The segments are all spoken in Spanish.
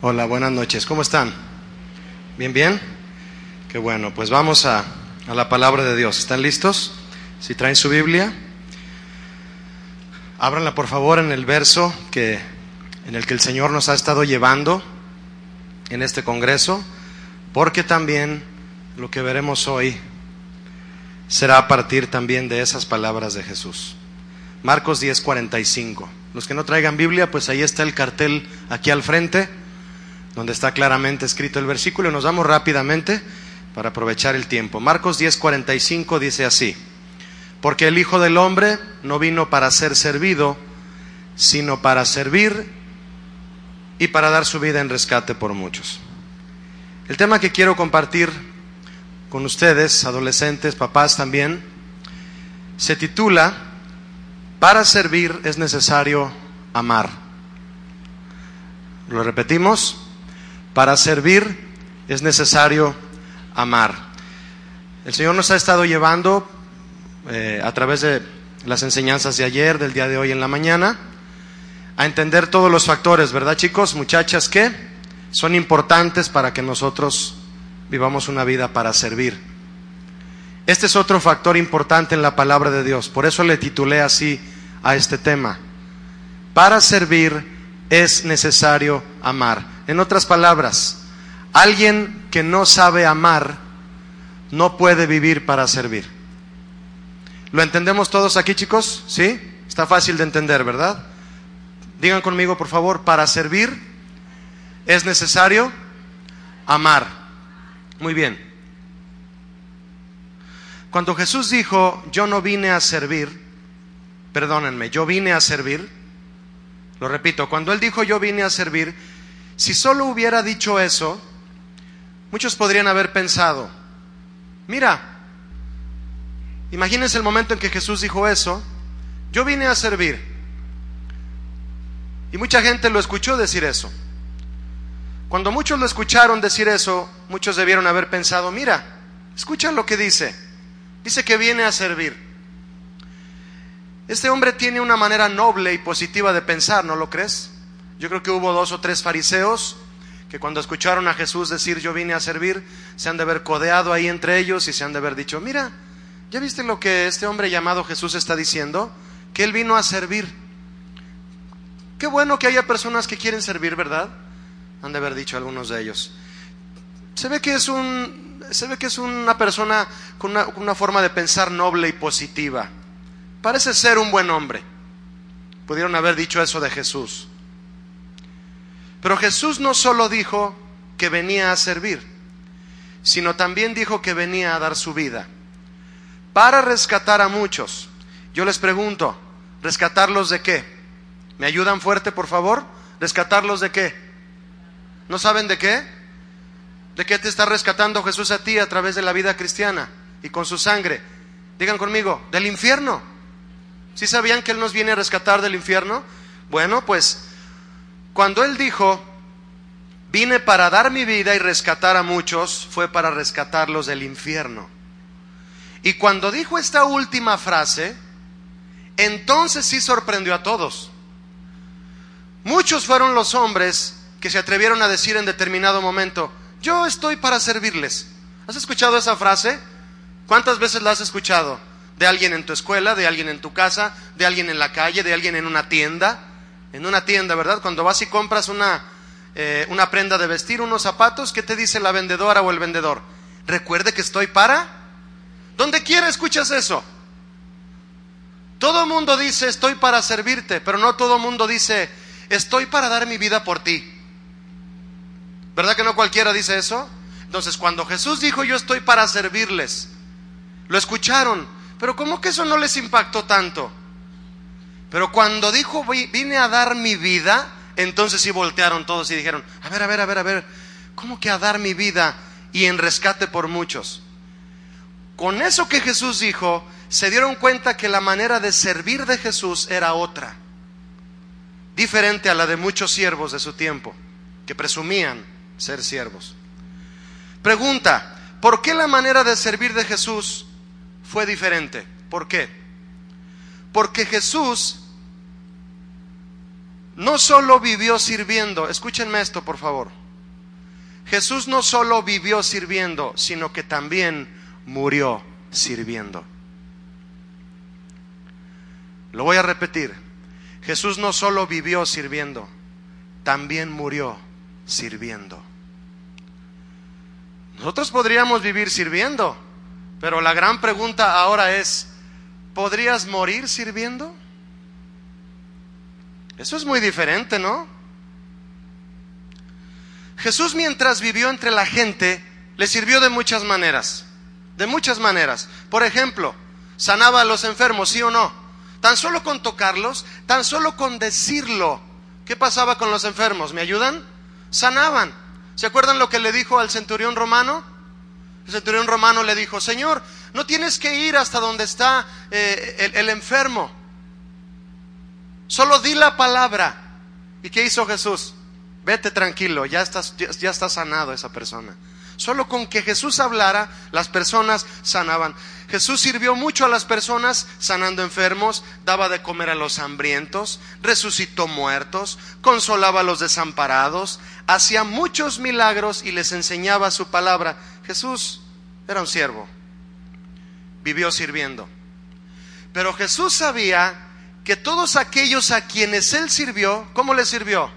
Hola, buenas noches. ¿Cómo están? ¿Bien, bien? Qué bueno, pues vamos a, a la palabra de Dios. ¿Están listos? Si traen su Biblia, ábranla por favor en el verso que, en el que el Señor nos ha estado llevando en este congreso, porque también lo que veremos hoy será a partir también de esas palabras de Jesús. Marcos 10:45. Los que no traigan Biblia, pues ahí está el cartel aquí al frente donde está claramente escrito el versículo. Nos vamos rápidamente para aprovechar el tiempo. Marcos 10:45 dice así, porque el Hijo del Hombre no vino para ser servido, sino para servir y para dar su vida en rescate por muchos. El tema que quiero compartir con ustedes, adolescentes, papás también, se titula, para servir es necesario amar. Lo repetimos, para servir es necesario amar. El Señor nos ha estado llevando eh, a través de las enseñanzas de ayer, del día de hoy en la mañana, a entender todos los factores, ¿verdad chicos? Muchachas, que son importantes para que nosotros vivamos una vida para servir. Este es otro factor importante en la palabra de Dios, por eso le titulé así a este tema. Para servir es necesario amar. En otras palabras, alguien que no sabe amar no puede vivir para servir. ¿Lo entendemos todos aquí, chicos? ¿Sí? Está fácil de entender, ¿verdad? Digan conmigo, por favor, para servir es necesario amar. Muy bien. Cuando Jesús dijo, yo no vine a servir, perdónenme, yo vine a servir, lo repito, cuando Él dijo, yo vine a servir, si solo hubiera dicho eso, muchos podrían haber pensado, mira, imagínense el momento en que Jesús dijo eso, yo vine a servir. Y mucha gente lo escuchó decir eso. Cuando muchos lo escucharon decir eso, muchos debieron haber pensado, mira, escucha lo que dice. Dice que viene a servir. Este hombre tiene una manera noble y positiva de pensar, ¿no lo crees? Yo creo que hubo dos o tres fariseos que cuando escucharon a Jesús decir yo vine a servir, se han de haber codeado ahí entre ellos y se han de haber dicho, mira, ¿ya viste lo que este hombre llamado Jesús está diciendo? Que él vino a servir. Qué bueno que haya personas que quieren servir, ¿verdad? Han de haber dicho algunos de ellos. Se ve que es un, se ve que es una persona con una, con una forma de pensar noble y positiva. Parece ser un buen hombre. Pudieron haber dicho eso de Jesús. Pero Jesús no solo dijo que venía a servir, sino también dijo que venía a dar su vida para rescatar a muchos. Yo les pregunto, ¿rescatarlos de qué? ¿Me ayudan fuerte, por favor? ¿Rescatarlos de qué? ¿No saben de qué? ¿De qué te está rescatando Jesús a ti a través de la vida cristiana y con su sangre? Digan conmigo, del infierno. ¿Sí sabían que Él nos viene a rescatar del infierno? Bueno, pues cuando Él dijo, vine para dar mi vida y rescatar a muchos, fue para rescatarlos del infierno. Y cuando dijo esta última frase, entonces sí sorprendió a todos. Muchos fueron los hombres que se atrevieron a decir en determinado momento, yo estoy para servirles. ¿Has escuchado esa frase? ¿Cuántas veces la has escuchado? De alguien en tu escuela, de alguien en tu casa, de alguien en la calle, de alguien en una tienda en una tienda, ¿verdad? Cuando vas y compras una, eh, una prenda de vestir, unos zapatos, ¿qué te dice la vendedora o el vendedor? Recuerde que estoy para... Donde quiera escuchas eso. Todo mundo dice estoy para servirte, pero no todo mundo dice estoy para dar mi vida por ti. ¿Verdad que no cualquiera dice eso? Entonces, cuando Jesús dijo yo estoy para servirles, lo escucharon, pero ¿cómo que eso no les impactó tanto? Pero cuando dijo vine a dar mi vida, Entonces sí voltearon todos y dijeron, a ver, a ver, a ver, a ver, ¿cómo que a dar mi vida y en rescate por muchos? Con eso que Jesús dijo, se dieron cuenta que la manera de servir de Jesús era otra, diferente a la de muchos siervos de su tiempo, que presumían ser siervos. Pregunta, ¿por qué la manera de servir de Jesús fue diferente? ¿Por qué? Porque Jesús no solo vivió sirviendo, escúchenme esto por favor, Jesús no solo vivió sirviendo, sino que también murió sirviendo. Lo voy a repetir. Jesús no solo vivió sirviendo, también murió sirviendo. Nosotros podríamos vivir sirviendo, pero la gran pregunta ahora es, ¿podrías morir sirviendo? Eso es muy diferente, ¿no? Jesús mientras vivió entre la gente, le sirvió de muchas maneras, de muchas maneras. Por ejemplo, sanaba a los enfermos, sí o no. Tan solo con tocarlos, tan solo con decirlo. ¿Qué pasaba con los enfermos? ¿Me ayudan? Sanaban. ¿Se acuerdan lo que le dijo al centurión romano? El centurión romano le dijo, Señor, no tienes que ir hasta donde está eh, el, enfermo. Solo di la palabra. ¿Y qué hizo Jesús? Vete tranquilo, ya estás, ya está sanado esa persona. Solo con que Jesús hablara, las personas sanaban. Jesús sirvió mucho a las personas sanando enfermos, daba de comer a los hambrientos, resucitó muertos, consolaba a los desamparados, hacía muchos milagros y les enseñaba su palabra. Jesús era un siervo, vivió sirviendo. Pero Jesús sabía que todos aquellos a quienes él sirvió, ¿cómo les sirvió?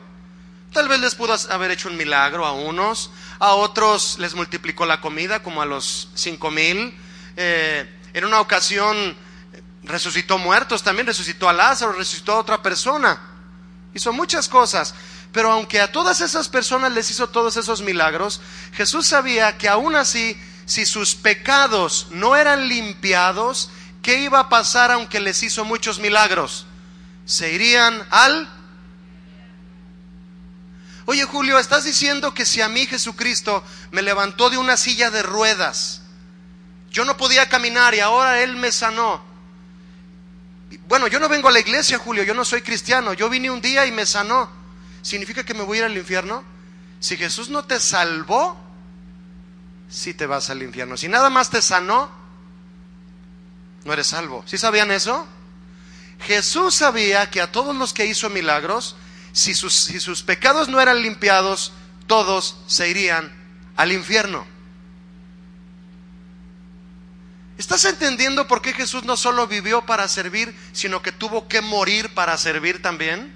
Tal vez les pudo haber hecho un milagro a unos, a otros les multiplicó la comida, como a los cinco mil. Eh, en una ocasión resucitó muertos, también resucitó a Lázaro, resucitó a otra persona. Hizo muchas cosas. Pero aunque a todas esas personas les hizo todos esos milagros, Jesús sabía que aún así, si sus pecados no eran limpiados, ¿qué iba a pasar aunque les hizo muchos milagros? Se irían al Oye Julio, estás diciendo que si a mí Jesucristo me levantó de una silla de ruedas, yo no podía caminar y ahora Él me sanó. Bueno, yo no vengo a la iglesia, Julio, yo no soy cristiano, yo vine un día y me sanó. ¿Significa que me voy a ir al infierno? Si Jesús no te salvó, sí te vas al infierno. Si nada más te sanó, no eres salvo. ¿Sí sabían eso? Jesús sabía que a todos los que hizo milagros, si sus, pecados no eran limpiados, todos se irían al infierno. ¿Estás entendiendo por qué Jesús no solo vivió para servir, sino que tuvo que morir para servir también?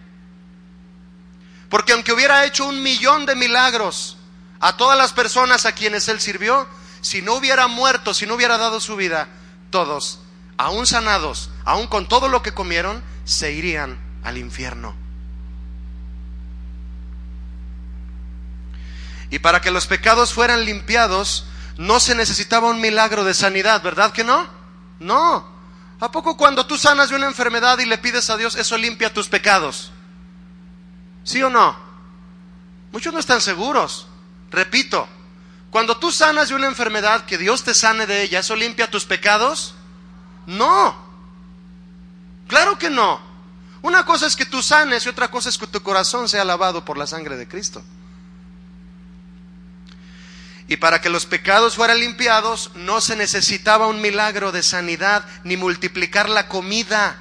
Porque aunque hubiera hecho un millón de milagros a todas las personas a quienes él sirvió, si no hubiera muerto, si no hubiera dado su vida, todos, aún sanados, aún con todo lo que comieron, se irían al infierno. Y para que los pecados fueran limpiados, no se necesitaba un milagro de sanidad, ¿verdad que no? No. ¿A poco cuando tú sanas de una enfermedad y le pides a Dios, eso limpia tus pecados? ¿Sí o no? Muchos no están seguros. Repito, cuando tú sanas de una enfermedad, que Dios te sane de ella, ¿eso limpia tus pecados? No. Claro que no. Una cosa es que tú sanes y otra cosa es que tu corazón sea lavado por la sangre de Cristo. Y para que los pecados fueran limpiados no se necesitaba un milagro de sanidad ni multiplicar la comida.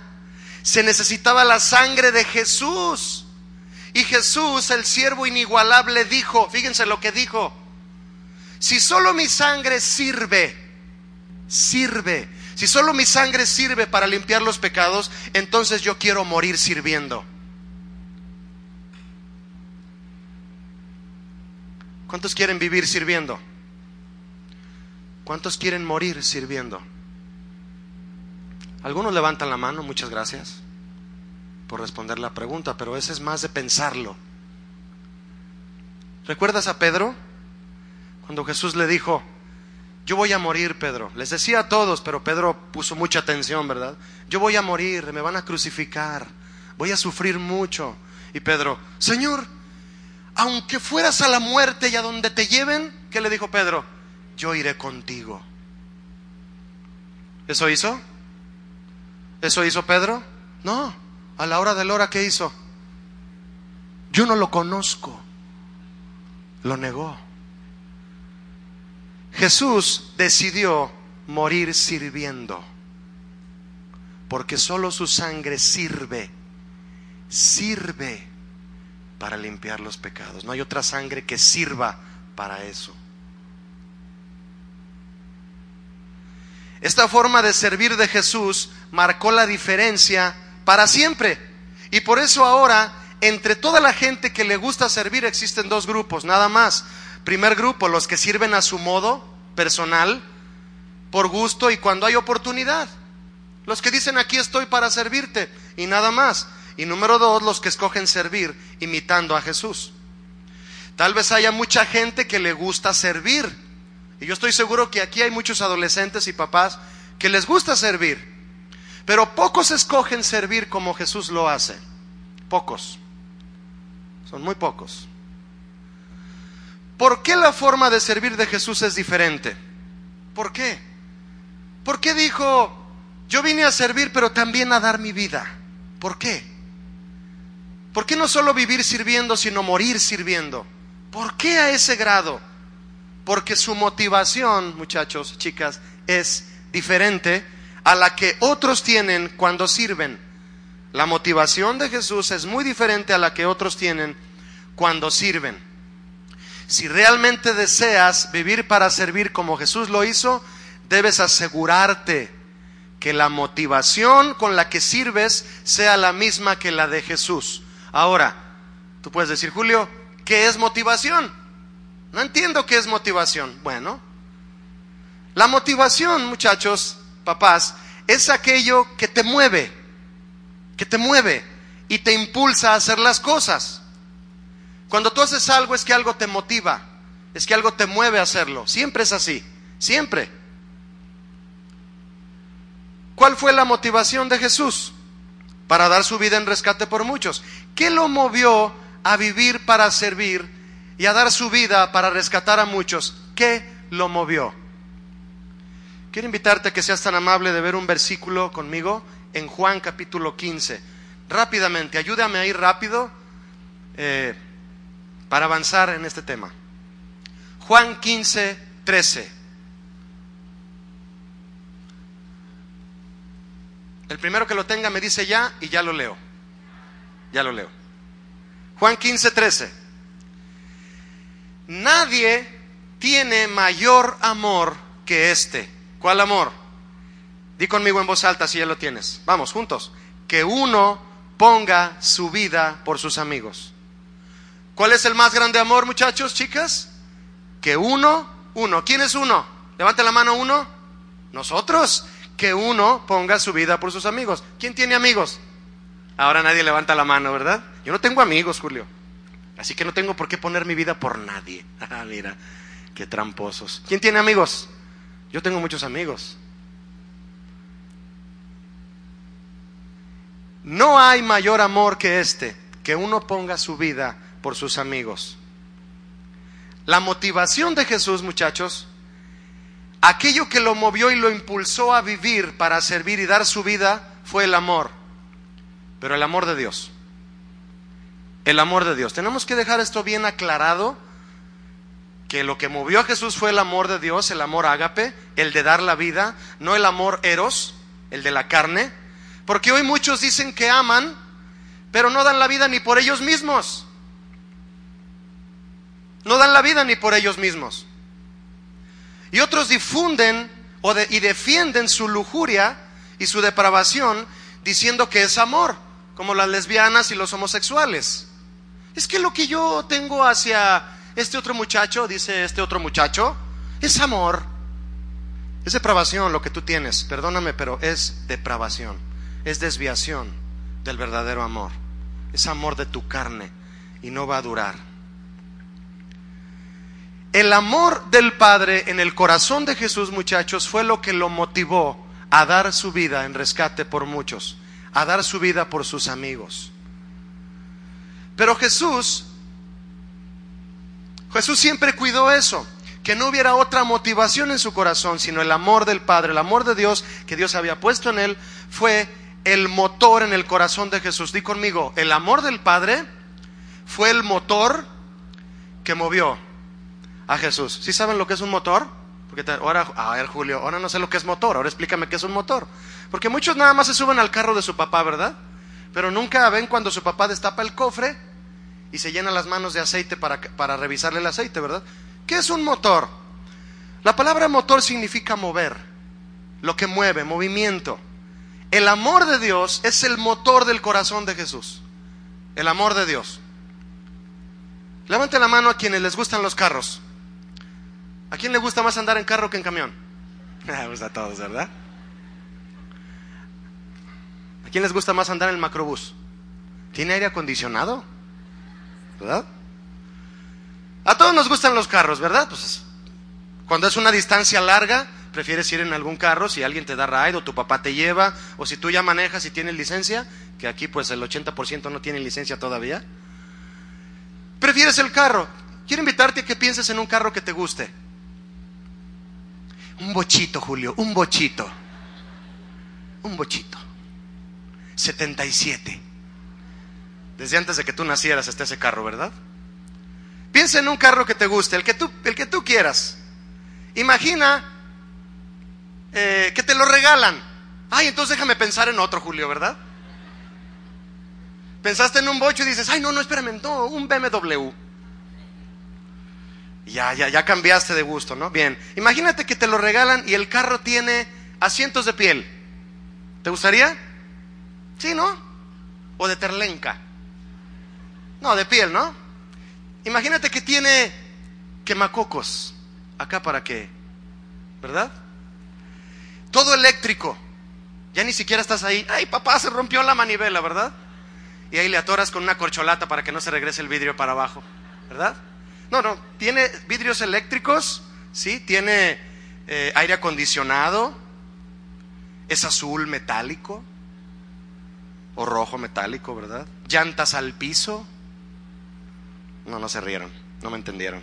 Se necesitaba la sangre de Jesús. Y Jesús, el siervo inigualable, dijo, fíjense lo que dijo, si solo mi sangre sirve, sirve, si solo mi sangre sirve para limpiar los pecados, entonces yo quiero morir sirviendo. ¿Cuántos quieren vivir sirviendo? ¿Cuántos quieren morir sirviendo? Algunos levantan la mano, muchas gracias por responder la pregunta, pero ese es más de pensarlo. ¿Recuerdas a Pedro? Cuando Jesús le dijo, yo voy a morir, Pedro. Les decía a todos, pero Pedro puso mucha atención, ¿verdad? Yo voy a morir, me van a crucificar, voy a sufrir mucho. Y Pedro, Señor, aunque fueras a la muerte y a donde te lleven, ¿qué le dijo Pedro? Yo iré contigo. ¿Eso hizo? ¿Eso hizo Pedro? No, a la hora de la hora, ¿qué hizo? Yo no lo conozco. Lo negó. Jesús decidió morir sirviendo, porque solo su sangre sirve, sirve para limpiar los pecados. No hay otra sangre que sirva para eso. Esta forma de servir de Jesús marcó la diferencia para siempre. Y por eso ahora, entre toda la gente que le gusta servir, existen dos grupos, nada más. Primer grupo, los que sirven a su modo personal, por gusto y cuando hay oportunidad. Los que dicen aquí estoy para servirte y nada más. Y número dos, los que escogen servir imitando a Jesús. Tal vez haya mucha gente que le gusta servir. Y yo estoy seguro que aquí hay muchos adolescentes y papás que les gusta servir. Pero pocos escogen servir como Jesús lo hace. Pocos. Son muy pocos. ¿Por qué la forma de servir de Jesús es diferente? ¿Por qué? ¿Por qué dijo, yo vine a servir pero también a dar mi vida? ¿Por qué? ¿Por qué no solo vivir sirviendo, sino morir sirviendo? ¿Por qué a ese grado? Porque su motivación, muchachos, chicas, es diferente a la que otros tienen cuando sirven. La motivación de Jesús es muy diferente a la que otros tienen cuando sirven. Si realmente deseas vivir para servir como Jesús lo hizo, debes asegurarte que la motivación con la que sirves sea la misma que la de Jesús. Ahora, tú puedes decir, Julio, ¿qué es motivación? No entiendo qué es motivación. Bueno, la motivación, muchachos, papás, es aquello que te mueve, que te mueve y te impulsa a hacer las cosas. Cuando tú haces algo es que algo te motiva, es que algo te mueve a hacerlo. Siempre es así, siempre. ¿Cuál fue la motivación de Jesús? Para dar su vida en rescate por muchos. ¿Qué lo movió a vivir para servir y a dar su vida para rescatar a muchos? ¿Qué lo movió? Quiero invitarte a que seas tan amable de ver un versículo conmigo en Juan capítulo 15. Rápidamente, ayúdame a ir rápido eh, para avanzar en este tema. Juan 15, 13. El primero que lo tenga me dice ya y ya lo leo. Ya lo leo. Juan 15, 13. Nadie tiene mayor amor que este ¿Cuál amor? Di conmigo en voz alta si ya lo tienes. Vamos, juntos. Que uno ponga su vida por sus amigos. ¿Cuál es el más grande amor, muchachos, chicas? Que uno, uno. ¿Quién es uno? Levante la mano uno. Nosotros. Que uno ponga su vida por sus amigos. ¿Quién tiene amigos? Ahora nadie levanta la mano, ¿verdad? Yo no tengo amigos, Julio. Así que no tengo por qué poner mi vida por nadie. Ah, mira, qué tramposos. ¿Quién tiene amigos? Yo tengo muchos amigos. No hay mayor amor que este, que uno ponga su vida por sus amigos. La motivación de Jesús, muchachos, aquello que lo movió y lo impulsó a vivir para servir y dar su vida fue el amor, pero el amor de Dios. El amor de Dios. Tenemos que dejar esto bien aclarado que lo que movió a Jesús fue el amor de Dios, el amor ágape, el de dar la vida, no el amor eros, el de la carne, porque hoy muchos dicen que aman, pero no dan la vida ni por ellos mismos. No dan la vida ni por ellos mismos. Y otros difunden y defienden su lujuria y su depravación diciendo que es amor, como las lesbianas y los homosexuales. Es que lo que yo tengo hacia este otro muchacho, dice este otro muchacho, es amor. Es depravación lo que tú tienes, perdóname, pero es depravación, es desviación del verdadero amor. Es amor de tu carne y no va a durar. El amor del Padre en el corazón de Jesús, muchachos, fue lo que lo motivó a dar su vida en rescate por muchos, a dar su vida por sus amigos. Pero Jesús, Jesús siempre cuidó eso, que no hubiera otra motivación en su corazón, sino el amor del Padre, el amor de Dios que Dios había puesto en él, fue el motor en el corazón de Jesús. Di conmigo, el amor del Padre fue el motor que movió a Jesús. ¿Sí saben lo que es un motor? Porque ahora, a ver Julio, ahora no sé lo que es motor, ahora explícame qué es un motor. Porque muchos nada más se suben al carro de su papá, ¿verdad? Pero nunca ven cuando su papá destapa el cofre y se llena las manos de aceite para, para revisarle el aceite, ¿verdad? ¿Qué es un motor? La palabra motor significa mover, lo que mueve, movimiento. El amor de Dios es el motor del corazón de Jesús. El amor de Dios. Levante la mano a quienes les gustan los carros. ¿A quién le gusta más andar en carro que en camión? Me gusta a todos, ¿verdad? ¿A quién les gusta más andar en el macrobús? ¿Tiene aire acondicionado? ¿Verdad? A todos nos gustan los carros, ¿verdad? Pues cuando es una distancia larga, prefieres ir en algún carro si alguien te da ride o tu papá te lleva o si tú ya manejas y tienes licencia, que aquí pues el 80% no tiene licencia todavía. Prefieres el carro. Quiero invitarte a que pienses en un carro que te guste. Un bochito, Julio, un bochito. Un bochito. 77. Desde antes de que tú nacieras está ese carro, ¿verdad? Piensa en un carro que te guste, el que tú, el que tú quieras. Imagina eh, que te lo regalan. Ay, entonces déjame pensar en otro, Julio, ¿verdad? Pensaste en un bocho y dices, ay, no, no, espérame, no, un BMW. Ya, ya, ya cambiaste de gusto, ¿no? Bien, imagínate que te lo regalan y el carro tiene asientos de piel. ¿Te gustaría? Sí, ¿no? O de terlenca. No, de piel, ¿no? Imagínate que tiene quemacocos acá para qué, ¿verdad? Todo eléctrico. Ya ni siquiera estás ahí. Ay, papá, se rompió la manivela, ¿verdad? Y ahí le atoras con una corcholata para que no se regrese el vidrio para abajo, ¿verdad? No, no, tiene vidrios eléctricos, ¿sí? Tiene eh, aire acondicionado, es azul metálico o rojo metálico, ¿verdad? Llantas al piso. No, no se rieron, no me entendieron.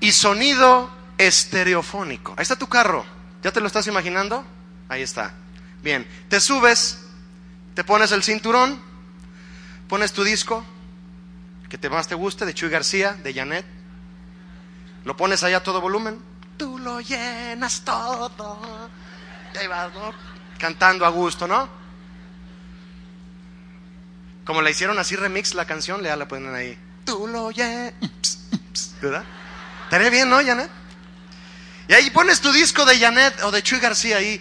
Y sonido estereofónico. Ahí está tu carro. ¿Ya te lo estás imaginando? Ahí está. Bien, te subes, te pones el cinturón, pones tu disco, que te más te guste, de Chuy García, de Janet. Lo pones allá a todo volumen. Tú lo llenas todo. Te vas, ¿no? Cantando a gusto, ¿no? Como la hicieron así remix la canción, le la ponen ahí. Tú lo llenas. ¿Verdad? Estaría bien, ¿no, Janet? Y ahí pones tu disco de Janet o de Chuy García ahí.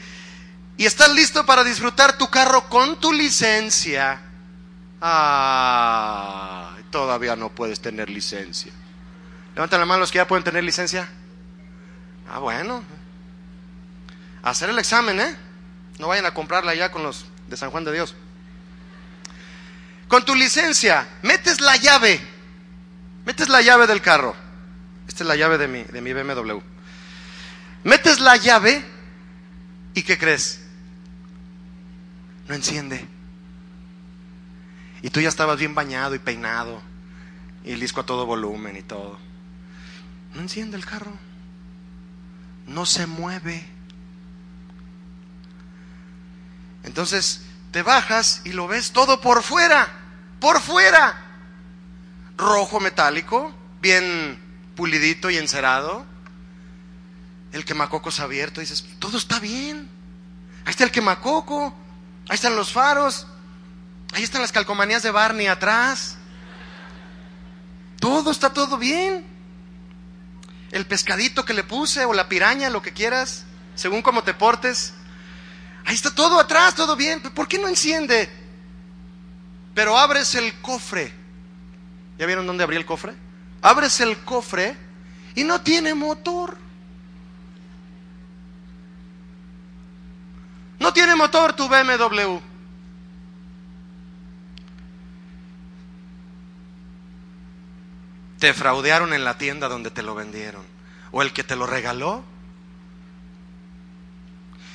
Y estás listo para disfrutar tu carro con tu licencia. Ah, todavía no puedes tener licencia. Levanten la mano los que ya pueden tener licencia. Ah, bueno. hacer el examen, ¿eh? No vayan a comprarla ya con los de San Juan de Dios. Con tu licencia, metes la llave. Metes la llave del carro. Esta es la llave de mi, de mi BMW. Metes la llave y ¿qué crees? No enciende. Y tú ya estabas bien bañado y peinado y el disco a todo volumen y todo. No enciende el carro. No se mueve. Entonces te bajas y lo ves todo por fuera, por fuera. Rojo metálico, bien pulidito y encerado. El quemacocos abierto, dices, todo está bien. Ahí está el quemacoco, ahí están los faros, ahí están las calcomanías de Barney atrás. Todo está todo bien. El pescadito que le puse o la piraña, lo que quieras, según cómo te portes. Ahí está todo atrás, todo bien. ¿Por qué no enciende? Pero abres el cofre. ¿Ya vieron dónde abrí el cofre? Abres el cofre y no tiene motor. No tiene motor tu BMW. Te fraudearon en la tienda donde te lo vendieron. O el que te lo regaló.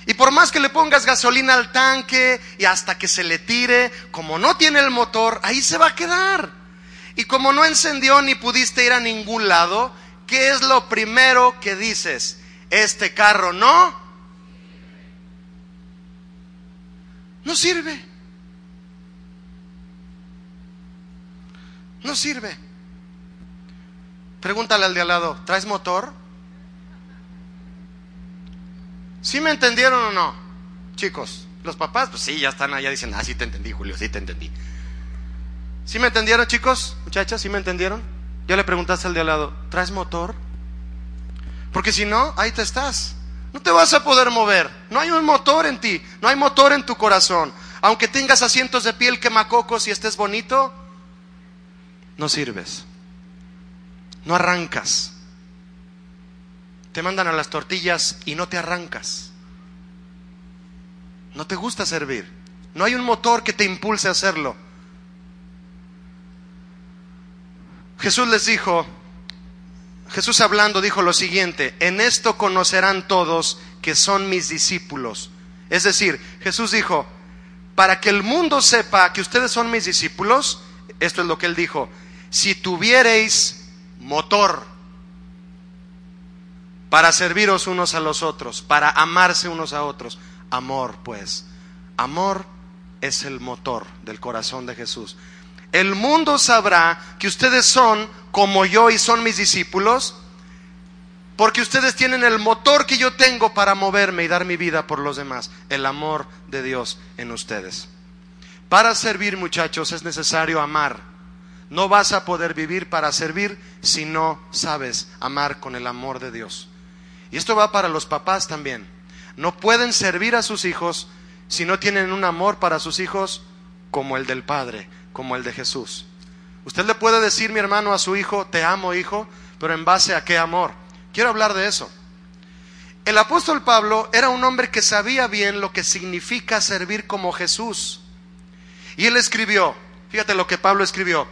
Y por más que le pongas gasolina al tanque y hasta que se le tire, como no tiene el motor, ahí se va a quedar. Y como no encendió ni pudiste ir a ningún lado, ¿qué es lo primero que dices? Este carro no. No sirve. No sirve. Pregúntale al de al lado, ¿traes motor? ¿Sí me entendieron o no? Chicos, los papás, pues sí, ya están allá, dicen, ah, sí te entendí, Julio, sí te entendí. ¿Sí me entendieron, chicos? Muchachas, ¿sí me entendieron? Ya le preguntaste al de al lado, ¿traes motor? Porque si no, ahí te estás. No te vas a poder mover. No hay un motor en ti, no hay motor en tu corazón. Aunque tengas asientos de piel quemacocos y estés bonito, no sirves. No arrancas. Te mandan a las tortillas y no te arrancas. No te gusta servir. No hay un motor que te impulse a hacerlo. Jesús les dijo, Jesús hablando dijo lo siguiente, en esto conocerán todos que son mis discípulos. Es decir, Jesús dijo, para que el mundo sepa que ustedes son mis discípulos, esto es lo que él dijo, si tuviereis motor para serviros unos a los otros, para amarse unos a otros, amor pues, amor es el motor del corazón de Jesús. El mundo sabrá que ustedes son como yo y son mis discípulos, porque ustedes tienen el motor que yo tengo para moverme y dar mi vida por los demás, el amor de Dios en ustedes. Para servir, muchachos, es necesario amar. No vas a poder vivir para servir si no sabes amar con el amor de Dios. Y esto va para los papás también. No pueden servir a sus hijos si no tienen un amor para sus hijos como el del Padre como el de Jesús. Usted le puede decir, mi hermano, a su hijo, te amo, hijo, pero en base a qué amor. Quiero hablar de eso. El apóstol Pablo era un hombre que sabía bien lo que significa servir como Jesús. Y él escribió, fíjate lo que Pablo escribió,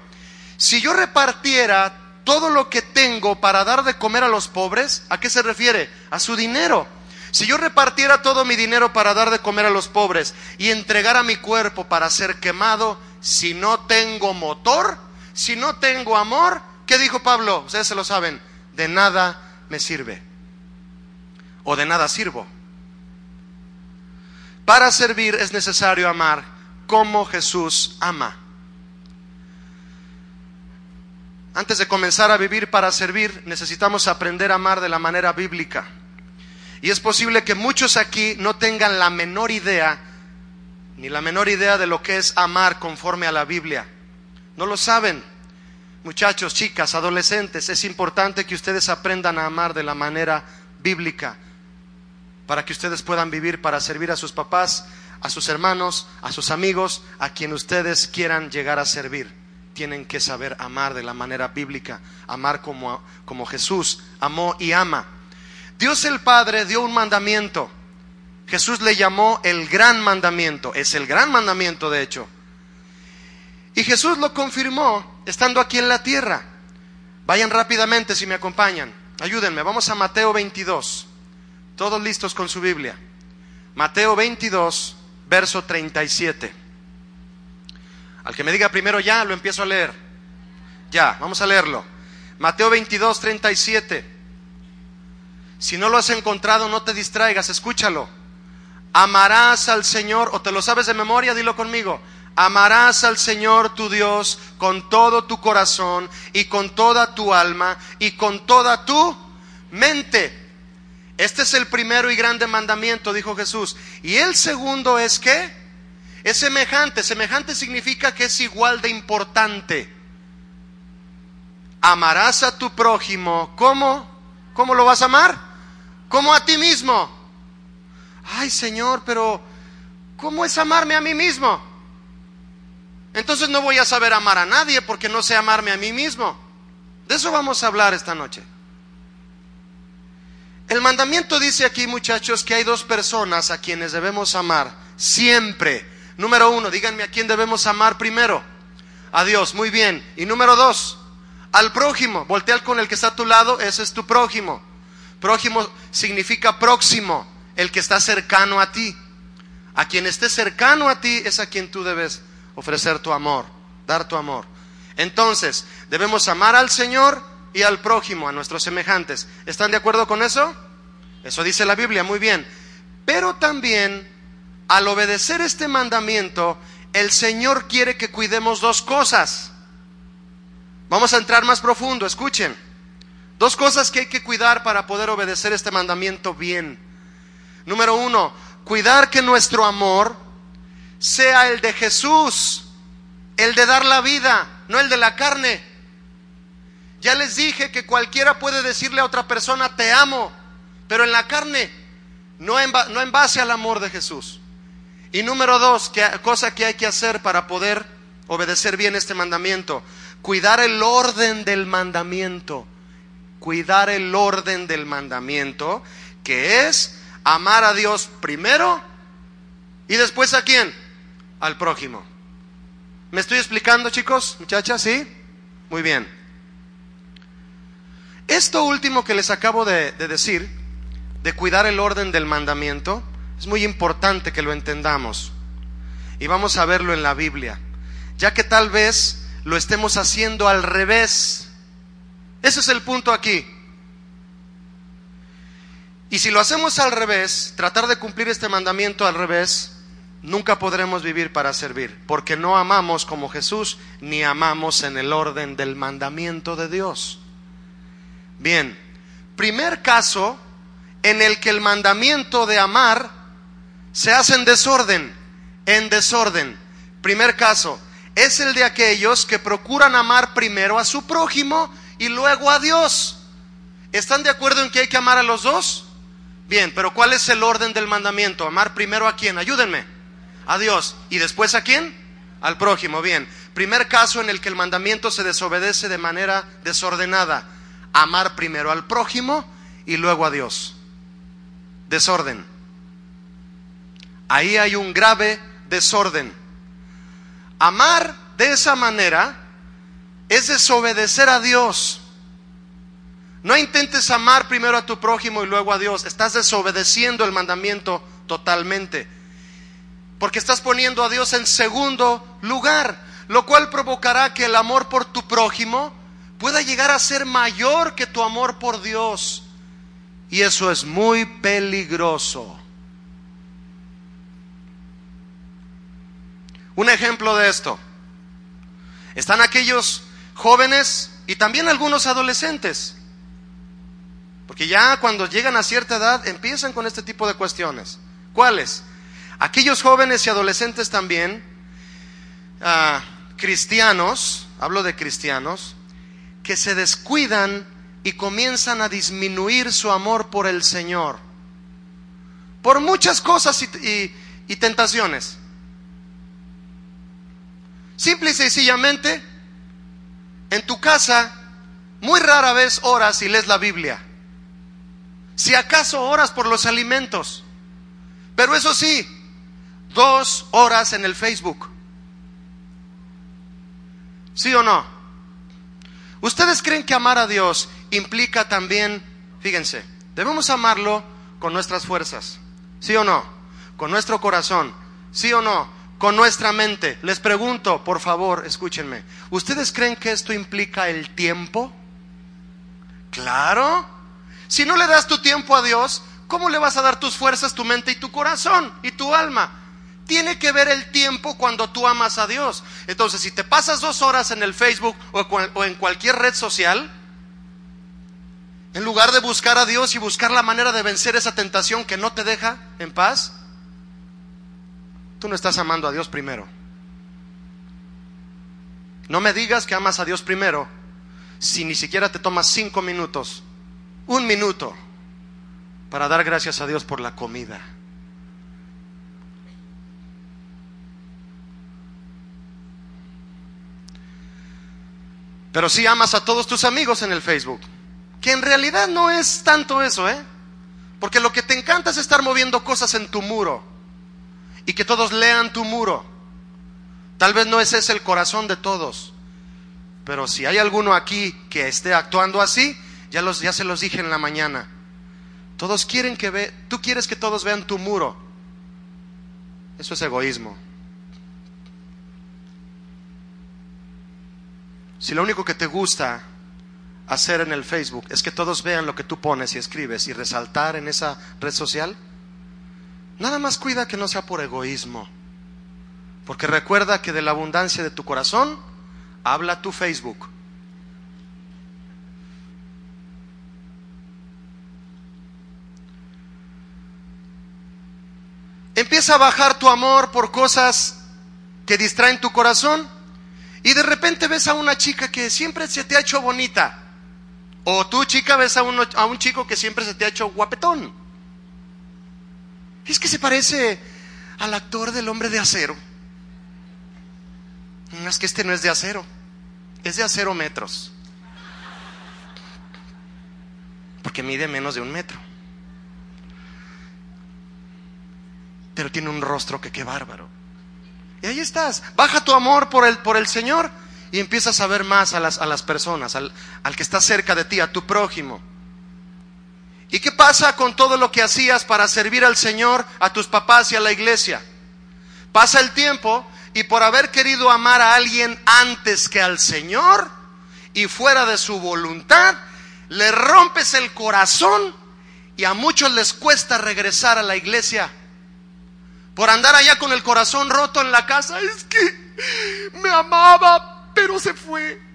si yo repartiera todo lo que tengo para dar de comer a los pobres, ¿a qué se refiere? A su dinero. Si yo repartiera todo mi dinero para dar de comer a los pobres y entregara mi cuerpo para ser quemado, si no tengo motor, si no tengo amor, ¿qué dijo Pablo? Ustedes se lo saben, de nada me sirve. O de nada sirvo. Para servir es necesario amar como Jesús ama. Antes de comenzar a vivir para servir, necesitamos aprender a amar de la manera bíblica. Y es posible que muchos aquí no tengan la menor idea ni la menor idea de lo que es amar conforme a la Biblia. No lo saben. Muchachos, chicas, adolescentes, es importante que ustedes aprendan a amar de la manera bíblica para que ustedes puedan vivir para servir a sus papás, a sus hermanos, a sus amigos, a quien ustedes quieran llegar a servir. Tienen que saber amar de la manera bíblica, amar como, como Jesús amó y ama. Dios el Padre dio un mandamiento Jesús le llamó el gran mandamiento. Es el gran mandamiento, de hecho. Y Jesús lo confirmó estando aquí en la tierra. Vayan rápidamente si me acompañan. Ayúdenme. Vamos a Mateo 22. Todos listos con su Biblia. Mateo 22, verso 37. Al que me diga primero ya, lo empiezo a leer. Ya, vamos a leerlo. Mateo 22, 37. Si no lo has encontrado, no te distraigas, escúchalo. Amarás al Señor, o te lo sabes de memoria, dilo conmigo. Amarás al Señor tu Dios con todo tu corazón y con toda tu alma y con toda tu mente. Este es el primero y grande mandamiento, dijo Jesús. Y el segundo es que es semejante. Semejante significa que es igual de importante. Amarás a tu prójimo. ¿Cómo? ¿Cómo lo vas a amar? Como a ti mismo ay Señor, pero ¿cómo es amarme a mí mismo? Entonces no voy a saber amar a nadie porque no sé amarme a mí mismo. De eso vamos a hablar esta noche. El mandamiento dice aquí, muchachos, que hay dos personas a quienes debemos amar siempre. Número uno, díganme a quién debemos amar primero. A Dios, muy bien. Y número dos, al prójimo. Voltea con el que está a tu lado, ese es tu prójimo. Prójimo significa próximo el que está cercano a ti. A quien esté cercano a ti es a quien tú debes ofrecer tu amor, dar tu amor. Entonces, debemos amar al Señor y al prójimo, a nuestros semejantes. ¿Están de acuerdo con eso? Eso dice la Biblia, muy bien. Pero también, al obedecer este mandamiento, el Señor quiere que cuidemos dos cosas. Vamos a entrar más profundo, escuchen. Dos cosas que hay que cuidar para poder obedecer este mandamiento bien. Número uno, cuidar que nuestro amor sea el de Jesús, el de dar la vida, no el de la carne. Ya les dije que cualquiera puede decirle a otra persona, te amo, pero en la carne, no en, no en base al amor de Jesús. Y número dos, que, cosa que hay que hacer para poder obedecer bien este mandamiento, cuidar el orden del mandamiento, cuidar el orden del mandamiento, que es amar a Dios primero y después a quién? Al prójimo. ¿Me estoy explicando, chicos, muchachas? ¿Sí? Muy bien. Esto último que les acabo de, de decir, de cuidar el orden del mandamiento, es muy importante que lo entendamos. Y vamos a verlo en la Biblia, ya que tal vez lo estemos haciendo al revés. Ese es el punto aquí. Y si lo hacemos al revés, tratar de cumplir este mandamiento al revés, nunca podremos vivir para servir, porque no amamos como Jesús, ni amamos en el orden del mandamiento de Dios. Bien, primer caso en el que el mandamiento de amar se hace en desorden, en desorden. Primer caso, es el de aquellos que procuran amar primero a su prójimo y luego a Dios. ¿Están de acuerdo en que hay que amar a los dos? Bien, pero ¿cuál es el orden del mandamiento? Amar primero a quién? Ayúdenme. A Dios. ¿Y después a quién? Al prójimo. Bien. Primer caso en el que el mandamiento se desobedece de manera desordenada. Amar primero al prójimo y luego a Dios. Desorden. Ahí hay un grave desorden. Amar de esa manera es desobedecer a Dios. No intentes amar primero a tu prójimo y luego a Dios. Estás desobedeciendo el mandamiento totalmente. Porque estás poniendo a Dios en segundo lugar, lo cual provocará que el amor por tu prójimo pueda llegar a ser mayor que tu amor por Dios. Y eso es muy peligroso. Un ejemplo de esto. Están aquellos jóvenes y también algunos adolescentes. Porque ya cuando llegan a cierta edad empiezan con este tipo de cuestiones. ¿Cuáles? Aquellos jóvenes y adolescentes también, ah, cristianos, hablo de cristianos, que se descuidan y comienzan a disminuir su amor por el Señor. Por muchas cosas y tentaciones. Simple y sencillamente, en tu casa, muy rara vez oras y lees la Biblia. Si acaso oras por los alimentos. Pero eso sí, dos horas en el Facebook. ¿Sí o no? ¿Ustedes creen que amar a Dios implica también, fíjense, debemos amarlo con nuestras fuerzas? ¿Sí o no? Con nuestro corazón. ¿Sí o no? Con nuestra mente. Les pregunto, por favor, escúchenme. ¿Ustedes creen que esto implica el tiempo? Claro. Si no le das tu tiempo a Dios, ¿cómo le vas a dar tus fuerzas, tu mente y tu corazón y tu alma? Tiene que ver el tiempo cuando tú amas a Dios. Entonces, si te pasas dos horas en el Facebook o en cualquier red social, en lugar de buscar a Dios y buscar la manera de vencer esa tentación que no te deja en paz, tú no estás amando a Dios primero. No me digas que amas a Dios primero si ni siquiera te tomas cinco minutos, un minuto, para dar gracias a Dios por la comida. Pero si amas a todos tus amigos en el Facebook, que en realidad no es tanto eso, ¿eh? Porque lo que te encanta es estar moviendo cosas en tu muro y que todos lean tu muro. Tal vez no ese es el corazón de todos, pero si hay alguno aquí que esté actuando así, ya, se los dije en la mañana. Todos quieren que ve, tú quieres que todos vean tu muro. Eso es egoísmo. Si lo único que te gusta hacer en el Facebook es que todos vean lo que tú pones y escribes y resaltar en esa red social, nada más cuida que no sea por egoísmo. Porque recuerda que de la abundancia de tu corazón habla tu Facebook. Empieza a bajar tu amor por cosas que distraen tu corazón y de repente ves a una chica que siempre se te ha hecho bonita. O tú chica ves a, a un chico que siempre se te ha hecho guapetón. Es que se parece al actor del hombre de acero. No, es que este no es de acero, es de acero metros. Porque mide menos de un metro. pero tiene un rostro que qué bárbaro. Y ahí estás, baja tu amor por el, por el Señor y empiezas a ver más a las, a las personas, al, al que está cerca de ti, a tu prójimo. ¿Y qué pasa con todo lo que hacías para servir al Señor, a tus papás y a la iglesia? Pasa el tiempo y por haber querido amar a alguien antes que al Señor y fuera de su voluntad, le rompes el corazón y a muchos les cuesta regresar a la iglesia por andar allá con el corazón roto en la casa. Es que me amaba, pero se fue.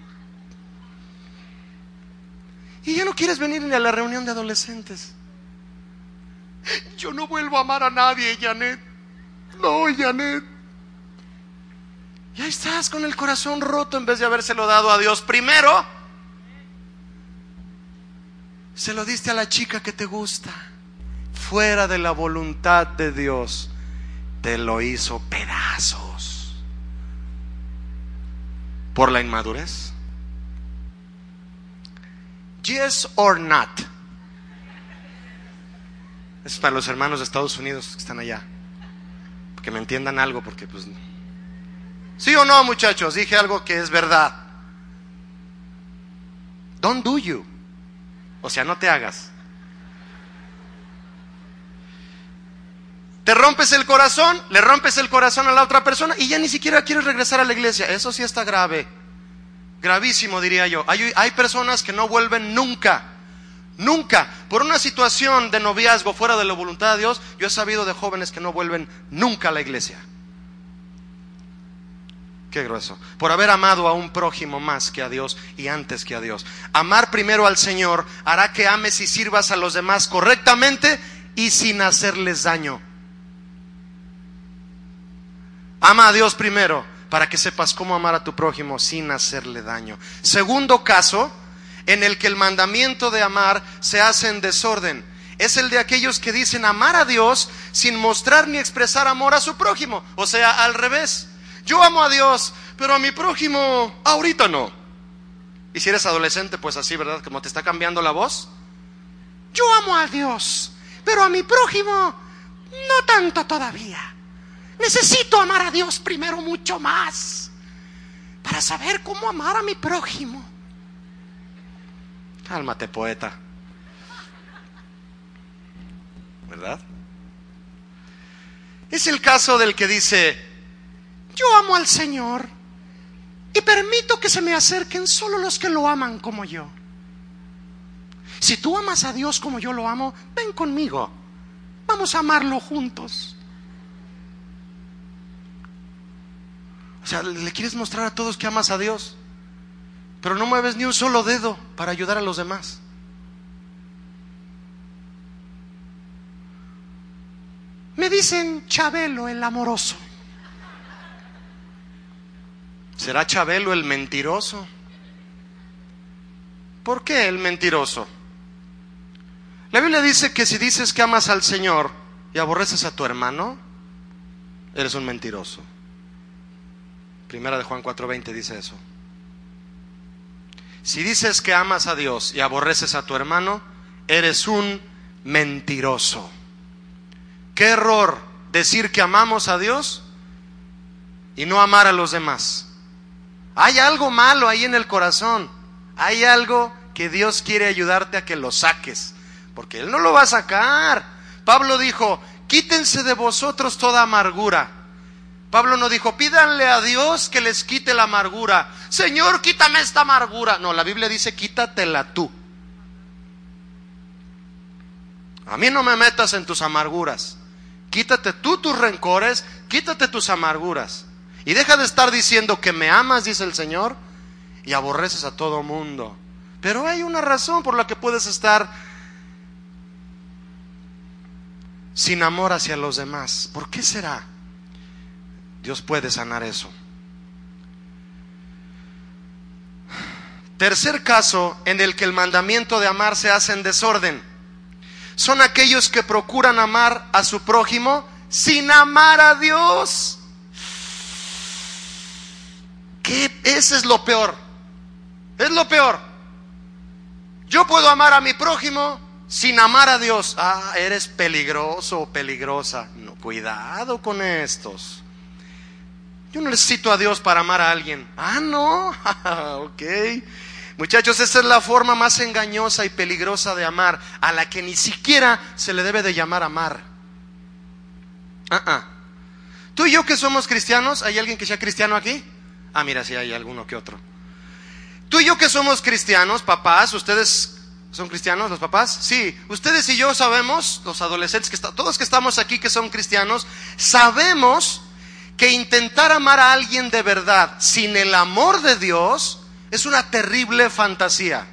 Y ya no quieres venir ni a la reunión de adolescentes. Yo no vuelvo a amar a nadie, Janet. No, Janet. Ya estás con el corazón roto en vez de habérselo dado a Dios primero. Se lo diste a la chica que te gusta, fuera de la voluntad de Dios te lo hizo pedazos por la inmadurez. Yes or not. Es para los hermanos de Estados Unidos que están allá. Que me entiendan algo, porque pues... ¿Sí o no, muchachos? Dije algo que es verdad. Don't do you. O sea, no te hagas. Te rompes el corazón, le rompes el corazón a la otra persona y ya ni siquiera quieres regresar a la iglesia. Eso sí está grave. Gravísimo, diría yo. Hay, personas que no vuelven nunca. Nunca. Por una situación de noviazgo fuera de la voluntad de Dios, yo he sabido de jóvenes que no vuelven nunca a la iglesia. Qué grueso. Por haber amado a un prójimo más que a Dios y antes que a Dios. Amar primero al Señor hará que ames y sirvas a los demás correctamente y sin hacerles daño. Ama a Dios primero para que sepas cómo amar a tu prójimo sin hacerle daño. Segundo caso en el que el mandamiento de amar se hace en desorden es el de aquellos que dicen amar a Dios sin mostrar ni expresar amor a su prójimo. O sea, al revés. Yo amo a Dios, pero a mi prójimo ahorita no. Y si eres adolescente, pues así, ¿verdad? Como te está cambiando la voz. Yo amo a Dios, pero a mi prójimo no tanto todavía. Necesito amar a Dios primero mucho más para saber cómo amar a mi prójimo. Cálmate, poeta. ¿Verdad? Es el caso del que dice, yo amo al Señor y permito que se me acerquen solo los que lo aman como yo. Si tú amas a Dios como yo lo amo, ven conmigo. Vamos a amarlo juntos. O sea, le quieres mostrar a todos que amas a Dios, pero no mueves ni un solo dedo para ayudar a los demás. Me dicen Chabelo el amoroso. ¿Será Chabelo el mentiroso? ¿Por qué el mentiroso? La Biblia dice que si dices que amas al Señor y aborreces a tu hermano, eres un mentiroso. Primera de Juan 4:20 dice eso. Si dices que amas a Dios y aborreces a tu hermano, eres un mentiroso. Qué error decir que amamos a Dios y no amar a los demás. Hay algo malo ahí en el corazón. Hay algo que Dios quiere ayudarte a que lo saques. Porque Él no lo va a sacar. Pablo dijo, quítense de vosotros toda amargura Pablo no dijo, pídanle a Dios que les quite la amargura. Señor, quítame esta amargura. No, la Biblia dice, quítatela tú. A mí no me metas en tus amarguras. Quítate tú tus rencores, quítate tus amarguras. Y deja de estar diciendo que me amas, dice el Señor, y aborreces a todo mundo. Pero hay una razón por la que puedes estar sin amor hacia los demás. ¿Por qué será? Dios puede sanar eso. Tercer caso en el que el mandamiento de amar se hace en desorden. Son aquellos que procuran amar a su prójimo sin amar a Dios. ¿Qué? Ese es lo peor. Es lo peor. Yo puedo amar a mi prójimo sin amar a Dios. Ah, eres peligroso o peligrosa. No, cuidado con estos. Yo no necesito a Dios para amar a alguien. Ah, no. ok. Muchachos, esta es la forma más engañosa y peligrosa de amar, a la que ni siquiera se le debe de llamar amar. Ah, ah. Tú y yo que somos cristianos, ¿hay alguien que sea cristiano aquí? Ah, mira, sí hay alguno que otro. Tú y yo que somos cristianos, papás, ustedes son cristianos, los papás? Sí, ustedes y yo sabemos, los adolescentes, que todos que estamos aquí que son cristianos, sabemos que intentar amar a alguien de verdad sin el amor de Dios es una terrible fantasía.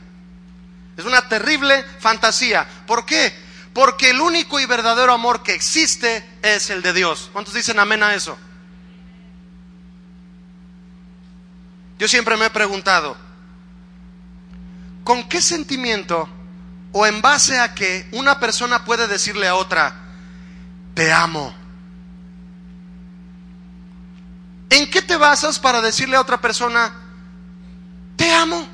Es una terrible fantasía. ¿Por qué? Porque el único y verdadero amor que existe es el de Dios. ¿Cuántos dicen amén a eso? Yo siempre me he preguntado, ¿con qué sentimiento o en base a qué una persona puede decirle a otra, te amo? ¿En qué te basas para decirle a otra persona, te amo?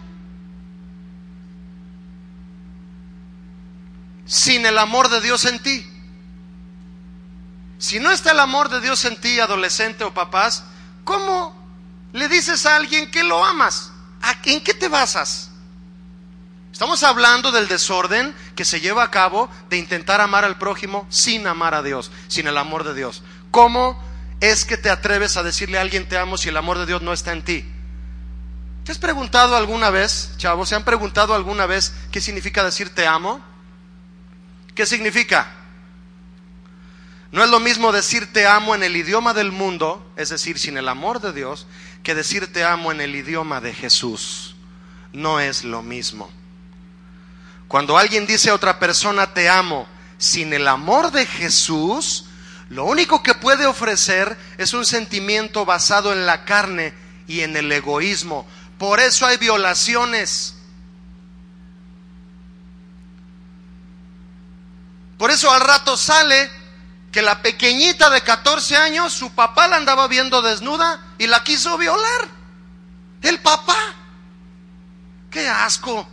Sin el amor de Dios en ti. Si no está el amor de Dios en ti, adolescente o papás, ¿cómo le dices a alguien que lo amas? ¿En qué te basas? Estamos hablando del desorden que se lleva a cabo de intentar amar al prójimo sin amar a Dios, sin el amor de Dios. ¿Cómo es que te atreves a decirle a alguien te amo si el amor de Dios no está en ti? ¿Te has preguntado alguna vez, chavos, se han preguntado alguna vez qué significa decir te amo? ¿Qué significa? No es lo mismo decir te amo en el idioma del mundo, es decir, sin el amor de Dios, que decir te amo en el idioma de Jesús. No es lo mismo. Cuando alguien dice a otra persona te amo sin el amor de Jesús, lo único que puede ofrecer es un sentimiento basado en la carne y en el egoísmo. Por eso hay violaciones. Por eso al rato sale que la pequeñita de 14 años, su papá la andaba viendo desnuda y la quiso violar. El papá. Qué asco.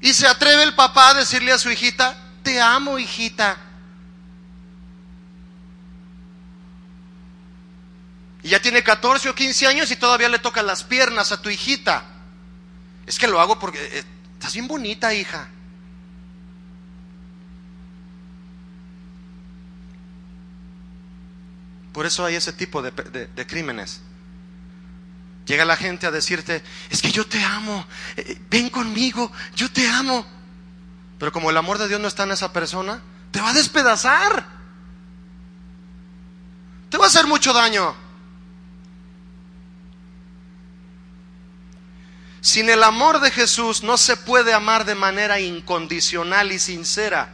Y se atreve el papá a decirle a su hijita, te amo hijita. Y ya tiene 14 o 15 años y todavía le tocan las piernas a tu hijita. Es que lo hago porque eh, estás bien bonita, hija. Por eso hay ese tipo de, crímenes. Llega la gente a decirte, es que yo te amo, eh, ven conmigo, yo te amo. Pero como el amor de Dios no está en esa persona, te va a despedazar. Te va a hacer mucho daño. Sin el amor de Jesús no se puede amar de manera incondicional y sincera.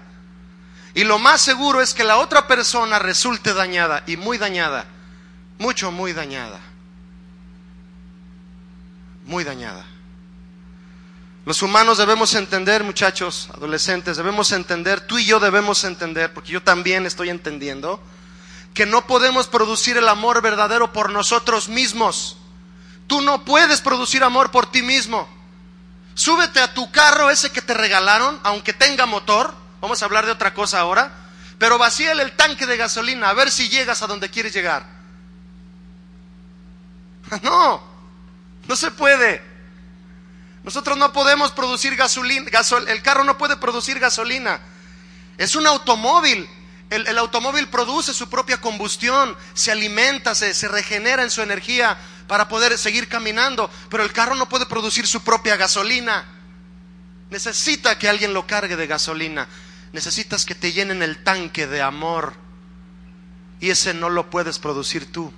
Y lo más seguro es que la otra persona resulte dañada y muy dañada, mucho, muy dañada. Muy dañada. Los humanos debemos entender, muchachos, adolescentes, debemos entender, tú y yo debemos entender, porque yo también estoy entendiendo, que no podemos producir el amor verdadero por nosotros mismos. Tú no puedes producir amor por ti mismo. Súbete a tu carro ese que te regalaron, aunque tenga motor, Vamos a hablar de otra cosa ahora. Pero vacíale el tanque de gasolina a ver si llegas a donde quieres llegar. No, no se puede. Nosotros no podemos producir gasolina, el carro no puede producir gasolina. Es un automóvil. El, automóvil produce su propia combustión, se alimenta, se, se regenera en su energía para poder seguir caminando, pero el carro no puede producir su propia gasolina. Necesita que alguien lo cargue de gasolina. Necesitas que te llenen el tanque de amor. Y ese no lo puedes producir tú.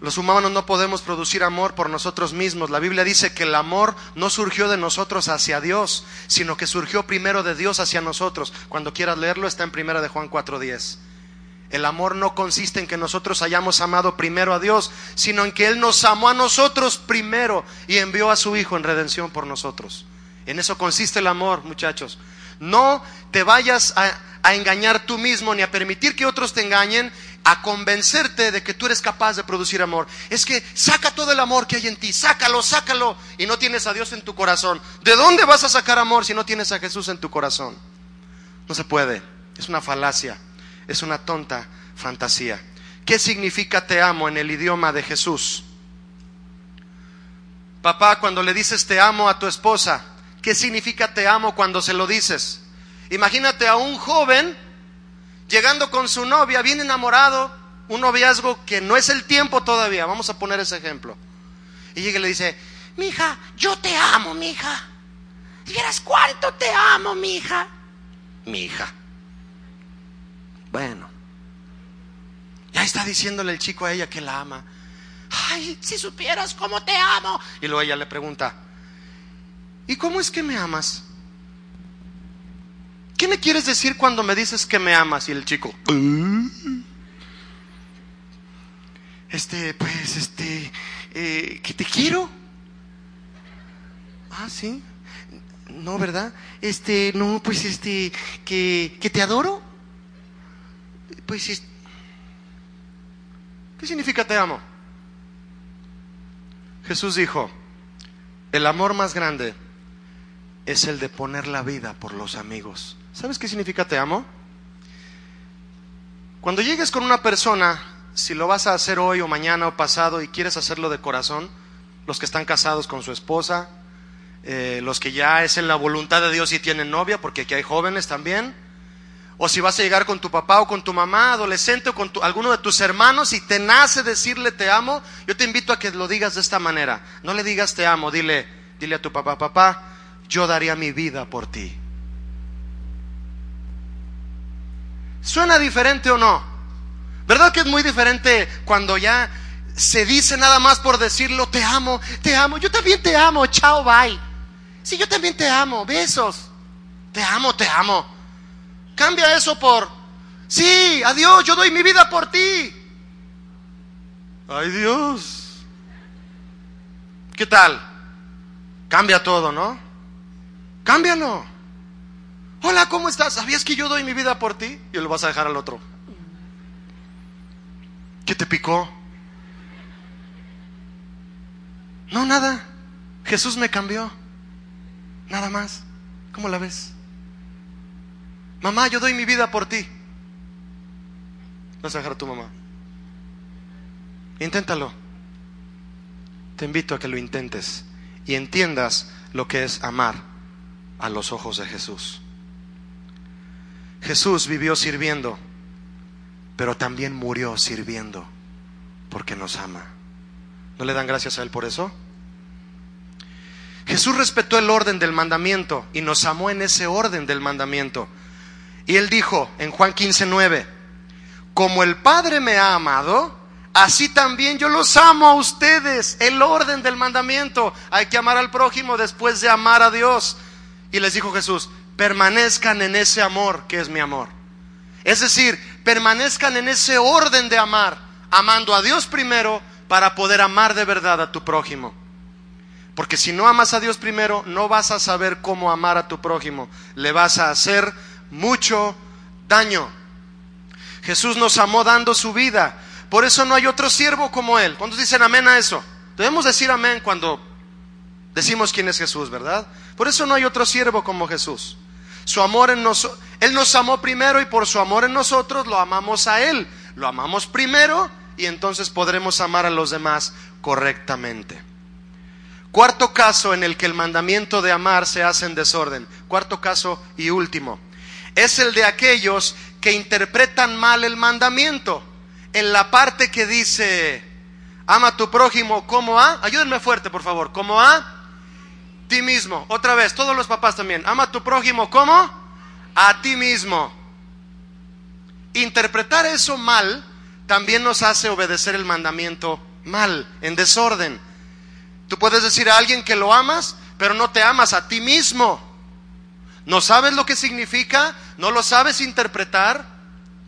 Los humanos no podemos producir amor por nosotros mismos. La Biblia dice que el amor no surgió de nosotros hacia Dios, sino que surgió primero de Dios hacia nosotros. Cuando quieras leerlo está en primera de Juan 4:10. El amor no consiste en que nosotros hayamos amado primero a Dios, sino en que Él nos amó a nosotros primero y envió a su Hijo en redención por nosotros. En eso consiste el amor, muchachos. No te vayas a, engañar tú mismo ni a permitir que otros te engañen a convencerte de que tú eres capaz de producir amor. Es que saca todo el amor que hay en ti, sácalo, sácalo, y no tienes a Dios en tu corazón. ¿De dónde vas a sacar amor si no tienes a Jesús en tu corazón? No se puede, es una falacia, es una tonta fantasía. ¿Qué significa te amo en el idioma de Jesús? Papá, cuando le dices te amo a tu esposa, ¿qué significa te amo cuando se lo dices? Imagínate a un joven llegando con su novia, bien enamorado, un noviazgo que no es el tiempo todavía, vamos a poner ese ejemplo. Y llega y le dice, mija, yo te amo, mija. ¿Vieras cuánto te amo, mija? Mija. Bueno. Ya está diciéndole el chico a ella que la ama. Ay, si supieras cómo te amo. Y luego ella le pregunta, ¿y cómo es que me amas? ¿Qué me quieres decir cuando me dices que me amas? Y el chico, este, pues, este, eh, que te quiero. Ah, sí. No, ¿verdad? Este, no, pues, este, que, que te adoro. Pues, es- ¿qué significa te amo? Jesús dijo, el amor más grande es el de poner la vida por los amigos. ¿Sabes qué significa te amo? Cuando llegues con una persona, si lo vas a hacer hoy o mañana o pasado y quieres hacerlo de corazón, los que están casados con su esposa, eh, los que ya es en la voluntad de Dios y tienen novia, porque aquí hay jóvenes también, o si vas a llegar con tu papá o con tu mamá, adolescente o con alguno de tus hermanos y te nace decirle te amo, yo te invito a que lo digas de esta manera. No le digas te amo, dile, dile a tu papá, papá, yo daría mi vida por ti. ¿Suena diferente o no? ¿Verdad que es muy diferente cuando ya se dice nada más por decirlo, te amo, te amo, yo también te amo, chao, bye. Sí, yo también te amo, besos. Te amo, te amo. Cambia eso por, sí, adiós, yo doy mi vida por ti. Ay Dios. ¿Qué tal? Cambia todo, ¿no? Cámbialo. Hola, ¿cómo estás? ¿Sabías que yo doy mi vida por ti? Y lo vas a dejar al otro. ¿Qué te picó? No, nada. Jesús me cambió. Nada más. ¿Cómo la ves? Mamá, yo doy mi vida por ti. Vas a dejar a tu mamá. Inténtalo. Te invito a que lo intentes y entiendas lo que es amar a los ojos de Jesús. Jesús vivió sirviendo, pero también murió sirviendo porque nos ama. ¿No le dan gracias a Él por eso? Jesús respetó el orden del mandamiento y nos amó en ese orden del mandamiento. Y Él dijo en Juan 15, 9, como el Padre me ha amado, así también yo los amo a ustedes. El orden del mandamiento. Hay que amar al prójimo después de amar a Dios. Y les dijo Jesús, permanezcan en ese amor que es mi amor. Es decir, permanezcan en ese orden de amar, amando a Dios primero para poder amar de verdad a tu prójimo. Porque si no amas a Dios primero, no vas a saber cómo amar a tu prójimo. Le vas a hacer mucho daño. Jesús nos amó dando su vida. Por eso no hay otro siervo como Él. ¿Cuántos dicen amén a eso? Debemos decir amén cuando decimos quién es Jesús, ¿verdad? Por eso no hay otro siervo como Jesús. Su amor en nosotros, Él nos amó primero y por su amor en nosotros lo amamos a Él. Lo amamos primero y entonces podremos amar a los demás correctamente. Cuarto caso en el que el mandamiento de amar se hace en desorden. Cuarto caso y último. Es el de aquellos que interpretan mal el mandamiento. En la parte que dice, ama a tu prójimo como a, ayúdenme fuerte por favor, como a ti mismo. Otra vez, todos los papás también, ama a tu prójimo como a ti mismo. Interpretar eso mal también nos hace obedecer el mandamiento mal, en desorden. Tú puedes decir a alguien que lo amas, pero no te amas a ti mismo. No sabes lo que significa, no lo sabes interpretar,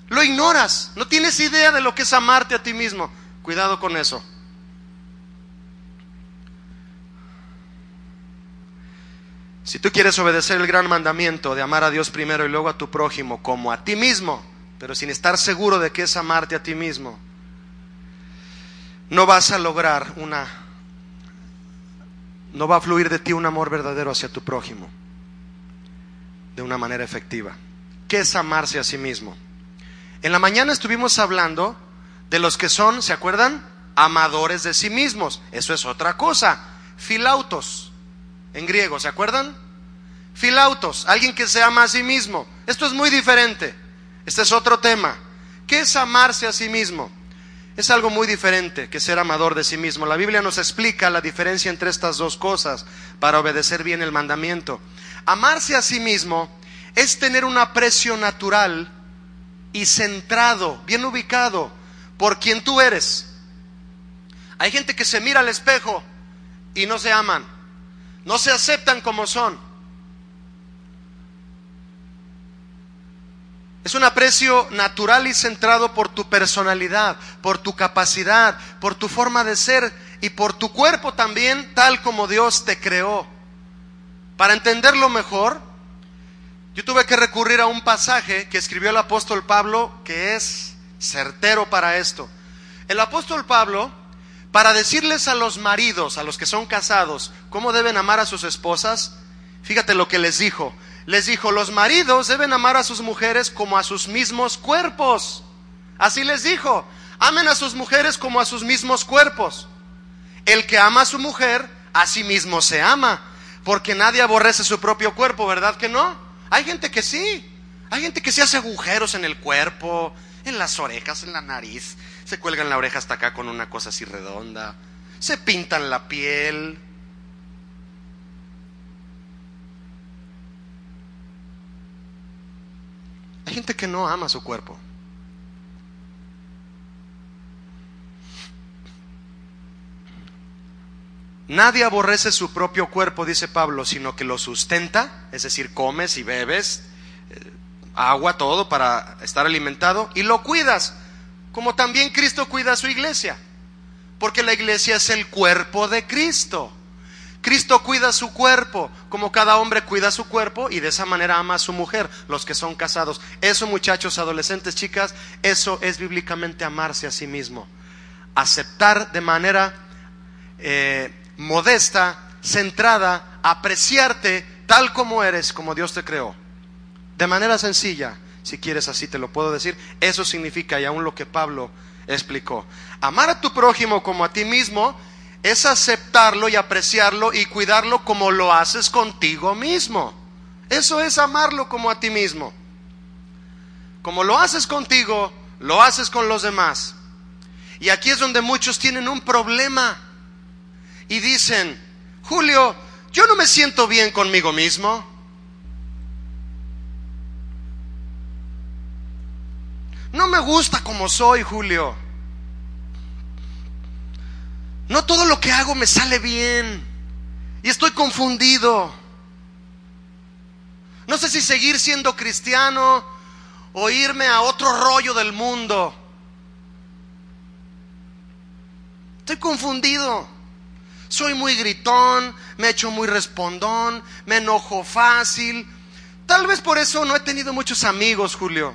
lo ignoras, no tienes idea de lo que es amarte a ti mismo. Cuidado con eso. Si tú quieres obedecer el gran mandamiento de amar a Dios primero y luego a tu prójimo como a ti mismo, pero sin estar seguro de que es amarte a ti mismo, no vas a lograr una, no va a fluir de ti un amor verdadero hacia tu prójimo de una manera efectiva. ¿Qué es amarse a sí mismo? En la mañana estuvimos hablando de los que son, ¿se acuerdan? Amadores de sí mismos. Eso es otra cosa. Filautos, en griego, ¿se acuerdan? Filautos, alguien que se ama a sí mismo. Esto es muy diferente. Este es otro tema. ¿Qué es amarse a sí mismo? Es algo muy diferente que ser amador de sí mismo. La Biblia nos explica la diferencia entre estas dos cosas para obedecer bien el mandamiento. Amarse a sí mismo es tener un aprecio natural y centrado, bien ubicado por quien tú eres. Hay gente que se mira al espejo y no se aman, no se aceptan como son. Es un aprecio natural y centrado por tu personalidad, por tu capacidad, por tu forma de ser y por tu cuerpo también, tal como Dios te creó. Para entenderlo mejor, yo tuve que recurrir a un pasaje que escribió el apóstol Pablo que es certero para esto. El apóstol Pablo, para decirles a los maridos, a los que son casados, cómo deben amar a sus esposas, fíjate lo que les dijo les dijo, los maridos deben amar a sus mujeres como a sus mismos cuerpos. Así les dijo, amen a sus mujeres como a sus mismos cuerpos. El que ama a su mujer, a sí mismo se ama, porque nadie aborrece su propio cuerpo, ¿verdad que no? Hay gente que sí, hay gente que se hace agujeros en el cuerpo, en las orejas, en la nariz, se cuelgan la oreja hasta acá con una cosa así redonda, se pintan la piel, Hay gente que no ama su cuerpo. Nadie aborrece su propio cuerpo, dice Pablo, sino que lo sustenta, es decir, comes y bebes, eh, agua, todo para estar alimentado, y lo cuidas, como también Cristo cuida a su iglesia, porque la iglesia es el cuerpo de Cristo. Cristo cuida su cuerpo, como cada hombre cuida su cuerpo y de esa manera ama a su mujer, los que son casados. Eso, muchachos, adolescentes, chicas, eso es bíblicamente amarse a sí mismo. Aceptar de manera eh, modesta, centrada, apreciarte tal como eres, como Dios te creó. De manera sencilla, si quieres así te lo puedo decir, eso significa, y aún lo que Pablo explicó, amar a tu prójimo como a ti mismo es aceptarlo y apreciarlo y cuidarlo como lo haces contigo mismo. Eso es amarlo como a ti mismo. Como lo haces contigo, lo haces con los demás. Y aquí es donde muchos tienen un problema y dicen, Julio, yo no me siento bien conmigo mismo. No me gusta como soy, Julio. No todo lo que hago me sale bien. Y estoy confundido. No sé si seguir siendo cristiano o irme a otro rollo del mundo. Estoy confundido. Soy muy gritón, me echo muy respondón, me enojo fácil. Tal vez por eso no he tenido muchos amigos, Julio.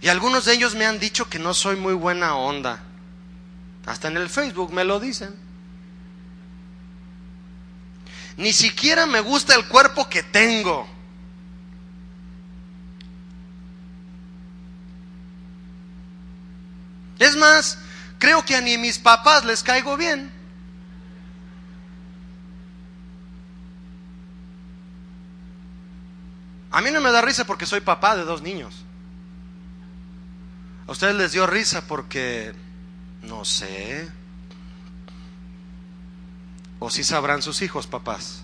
Y algunos de ellos me han dicho que no soy muy buena onda. Hasta en el Facebook me lo dicen. Ni siquiera me gusta el cuerpo que tengo. Es más, creo que a ni mis papás les caigo bien. A mí no me da risa porque soy papá de dos niños. A ustedes les dio risa porque, no sé, o si sabrán sus hijos, papás,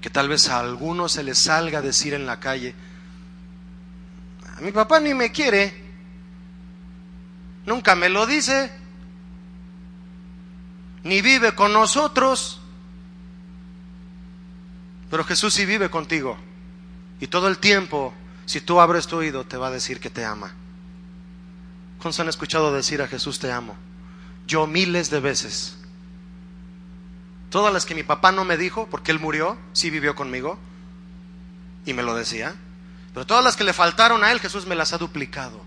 que tal vez a algunos se les salga a decir en la calle, a mi papá ni me quiere, nunca me lo dice, ni vive con nosotros, pero Jesús sí vive contigo y todo el tiempo si tú abres tu oído, te va a decir que te ama. ¿Cuántos han escuchado decir a Jesús te amo? Yo miles de veces. Todas las que mi papá no me dijo, porque él murió, sí vivió conmigo, y me lo decía. Pero todas las que le faltaron a él, Jesús me las ha duplicado.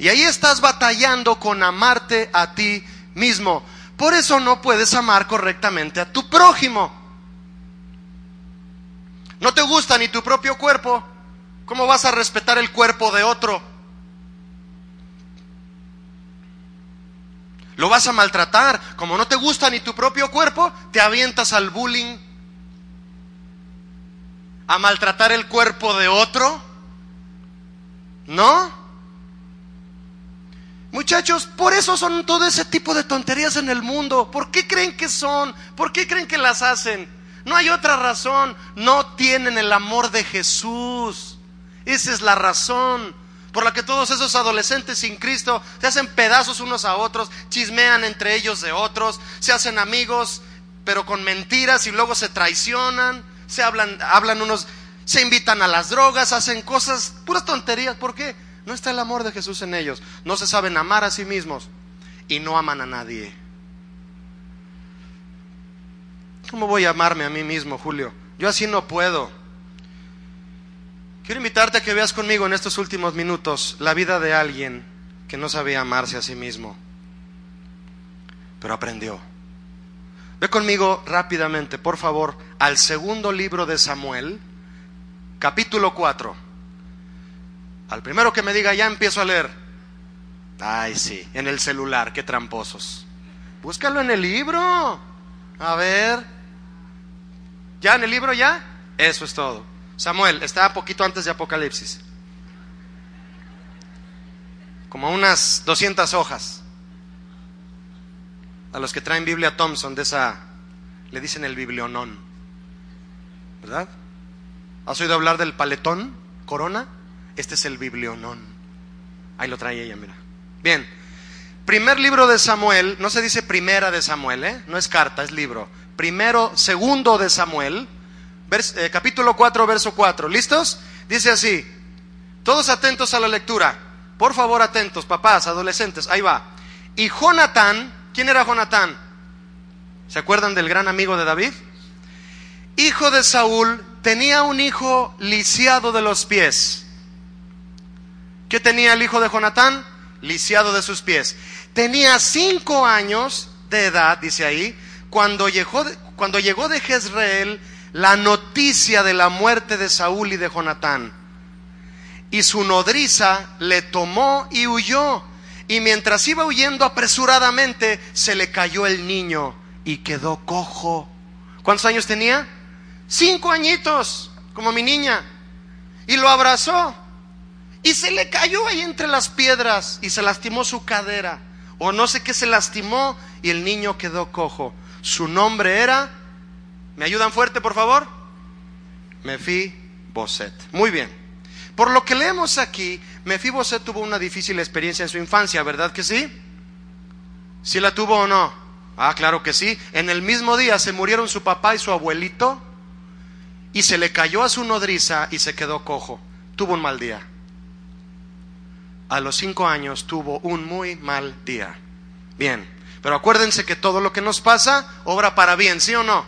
Y ahí estás batallando con amarte a ti mismo. Por eso no puedes amar correctamente a tu prójimo no te gusta ni tu propio cuerpo, ¿cómo vas a respetar el cuerpo de otro? Lo vas a maltratar. Como no te gusta ni tu propio cuerpo, te avientas al bullying, a maltratar el cuerpo de otro. ¿No? Muchachos, por eso son todo ese tipo de tonterías en el mundo. ¿Por qué creen que son? ¿Por qué creen que las hacen? No hay otra razón. No tienen el amor de Jesús. Esa es la razón por la que todos esos adolescentes sin Cristo se hacen pedazos unos a otros, chismean entre ellos de otros, se hacen amigos, pero con mentiras y luego se traicionan, se hablan, hablan unos, se invitan a las drogas, hacen cosas, puras tonterías. ¿Por qué? No está el amor de Jesús en ellos. No se saben amar a sí mismos y no aman a nadie. ¿Cómo voy a amarme a mí mismo, Julio? Yo así no puedo. Quiero invitarte a que veas conmigo en estos últimos minutos la vida de alguien que no sabía amarse a sí mismo, pero aprendió. Ve conmigo rápidamente, por favor, al segundo libro de Samuel, capítulo 4. Al primero que me diga, ya empiezo a leer. Ay, sí, en el celular, qué tramposos. Búscalo en el libro. A ver. ¿Ya en el libro ya? Eso es todo. Samuel, está poquito antes de Apocalipsis. Como unas 200 hojas. A los que traen Biblia Thompson de esa, le dicen el biblionón. ¿Verdad? ¿Has oído hablar del paletón, corona? Este es el biblionón. Ahí lo trae ella, mira. Bien. Primer libro de Samuel, no se dice primera de Samuel, ¿eh? No es carta, es libro primero, segundo de Samuel, eh, capítulo 4, verso 4. ¿Listos? Dice así, todos atentos a la lectura. Por favor, atentos, papás, adolescentes, ahí va. Y Jonatán, ¿quién era Jonatán? ¿Se acuerdan del gran amigo de David? Hijo de Saúl, tenía un hijo lisiado de los pies. ¿Qué tenía el hijo de Jonatán? Lisiado de sus pies. Tenía cinco años de edad, dice ahí, cuando llegó, de Jezreel la noticia de la muerte de Saúl y de Jonatán. Y su nodriza le tomó y huyó. Y mientras iba huyendo apresuradamente, se le cayó el niño y quedó cojo. ¿Cuántos años tenía? Cinco añitos, como mi niña. Y lo abrazó. Y se le cayó ahí entre las piedras y se lastimó su cadera. O no sé qué se lastimó y el niño quedó cojo. Su nombre era, ¿me ayudan fuerte por favor? Boset. Muy bien. Por lo que leemos aquí, Boset tuvo una difícil experiencia en su infancia, ¿verdad que sí? ¿Sí la tuvo o no? Ah, claro que sí. En el mismo día se murieron su papá y su abuelito y se le cayó a su nodriza y se quedó cojo. Tuvo un mal día. A los cinco años tuvo un muy mal día. Bien, pero acuérdense que todo lo que nos pasa obra para bien, ¿sí o no?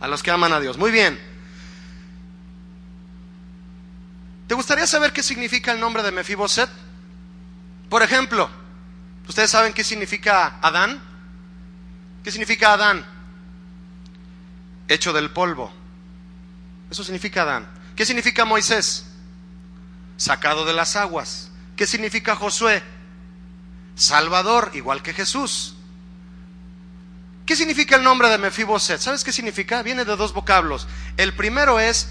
A los que aman a Dios. Muy bien. ¿Te gustaría saber qué significa el nombre de Mefiboset? Por ejemplo, ¿ustedes saben qué significa Adán? ¿Qué significa Adán? Hecho del polvo. Eso significa Adán. ¿Qué significa Moisés? Sacado de las aguas. ¿Qué significa Josué? Salvador, igual que Jesús. ¿Qué significa el nombre de Mefiboset? ¿Sabes qué significa? Viene de dos vocablos. El primero es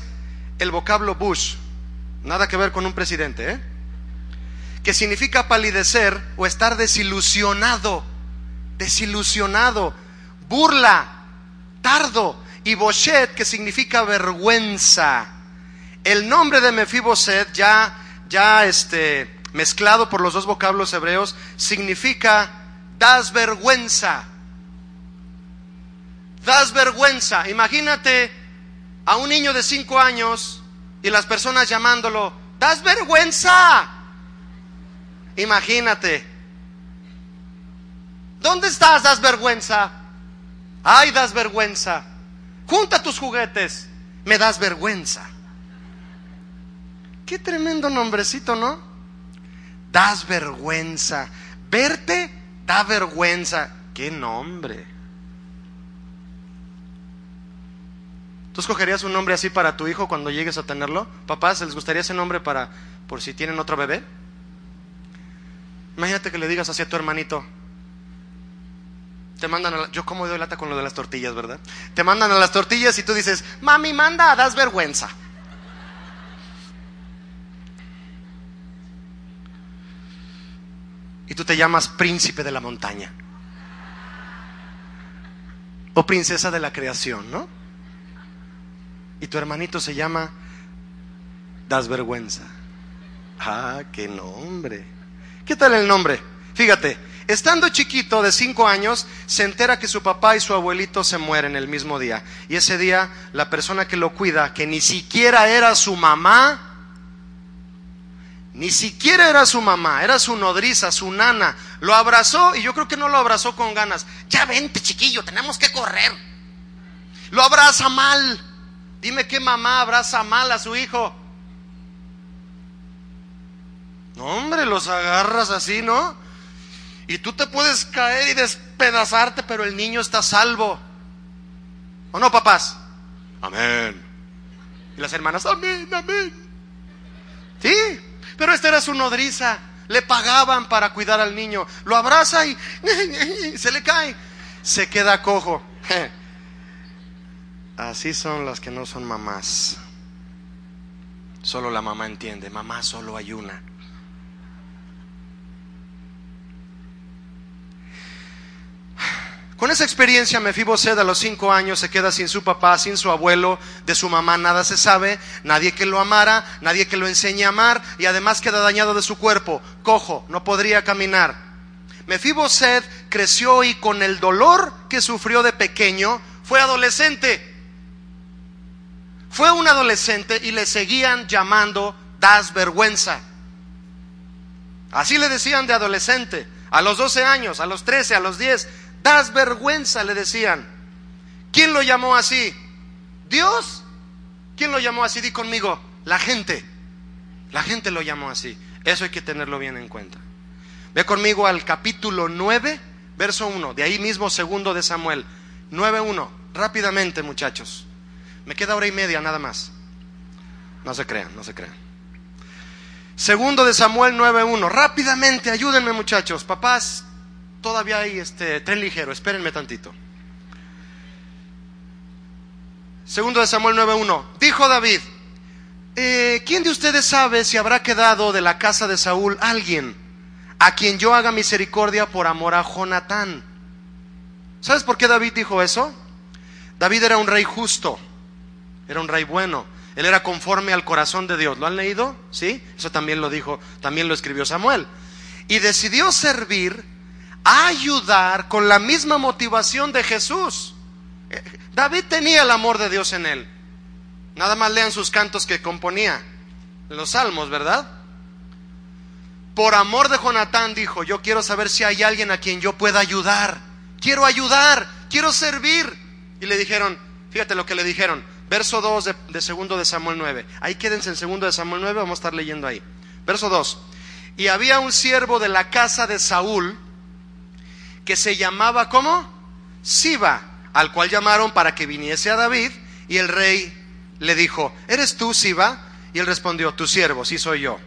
el vocablo Bush, nada que ver con un presidente, ¿eh? que significa palidecer o estar desilusionado, desilusionado, burla, tardo, y Boshet, que significa vergüenza. El nombre de Mefiboset, ya, ya este, mezclado por los dos vocablos hebreos, significa das vergüenza. Das vergüenza. Imagínate a un niño de cinco años y las personas llamándolo, das vergüenza. Imagínate. ¿Dónde estás? Das vergüenza. Ay, das vergüenza. Junta tus juguetes. Me das vergüenza. Qué tremendo nombrecito, ¿no? Das vergüenza. Verte da vergüenza. Qué nombre. ¿Tú escogerías un nombre así para tu hijo cuando llegues a tenerlo? Papás, ¿les gustaría ese nombre para por si tienen otro bebé? Imagínate que le digas así a tu hermanito. Te mandan a yo como doy lata con lo de las tortillas, ¿verdad? Te mandan a las tortillas y tú dices, "Mami, manda, das vergüenza." Tú te llamas príncipe de la montaña. O princesa de la creación, ¿no? Y tu hermanito se llama Das vergüenza. Ah, qué nombre. ¿Qué tal el nombre? Fíjate, estando chiquito de cinco años, se entera que su papá y su abuelito se mueren el mismo día. Y ese día, la persona que lo cuida, que ni siquiera era su mamá, ni siquiera era su mamá, era su nodriza, su nana, lo abrazó y yo creo que no lo abrazó con ganas. Ya vente, chiquillo, tenemos que correr. Lo abraza mal. Dime qué mamá abraza mal a su hijo. No, hombre, los agarras así, ¿no? Y tú te puedes caer y despedazarte, pero el niño está salvo. ¿O no, papás? Amén. Y las hermanas, amén, amén. Sí, pero esta era su nodriza. Le pagaban para cuidar al niño. Lo abraza y se le cae. Se queda cojo. Así son las que no son mamás. Solo la mamá entiende. Mamá solo hay Con esa experiencia, Mefiboset a los cinco años se queda sin su papá, sin su abuelo, de su mamá nada se sabe, nadie que lo amara, nadie que lo enseñe a amar y además queda dañado de su cuerpo, cojo, no podría caminar. Mefiboset creció y con el dolor que sufrió de pequeño fue adolescente. Fue un adolescente y le seguían llamando das vergüenza. Así le decían de adolescente, a los 12 años, a los 13, a los 10, das vergüenza, le decían. ¿Quién lo llamó así? ¿Dios? ¿Quién lo llamó así? Di conmigo, la gente. La gente lo llamó así. Eso hay que tenerlo bien en cuenta. Ve conmigo al capítulo 9, verso 1, de ahí mismo segundo de Samuel. 9.1, rápidamente muchachos. Me queda hora y media nada más. No se crean, no se crean. Segundo de Samuel 9.1. Rápidamente, ayúdenme muchachos. Papás, todavía hay este tren ligero, espérenme tantito. Segundo de Samuel 9.1. Dijo David, eh, ¿quién de ustedes sabe si habrá quedado de la casa de Saúl alguien a quien yo haga misericordia por amor a Jonatán? ¿Sabes por qué David dijo eso? David era un rey justo, era un rey bueno, él era conforme al corazón de Dios. ¿Lo han leído? ¿Sí? Eso también lo dijo, también lo escribió Samuel. Y decidió servir a ayudar con la misma motivación de Jesús. Eh, David tenía el amor de Dios en él. Nada más lean sus cantos que componía, los salmos, ¿verdad? Por amor de Jonatán dijo, yo quiero saber si hay alguien a quien yo pueda ayudar. Quiero ayudar, quiero servir. Y le dijeron, fíjate lo que le dijeron, verso 2 de, de segundo de Samuel 9. Ahí quédense en segundo de Samuel 9, vamos a estar leyendo ahí. Verso 2. Y había un siervo de la casa de Saúl, que se llamaba ¿cómo? Siba, al cual llamaron para que viniese a David y el rey le dijo, ¿eres tú Siba? Y él respondió, tu siervo, sí soy yo.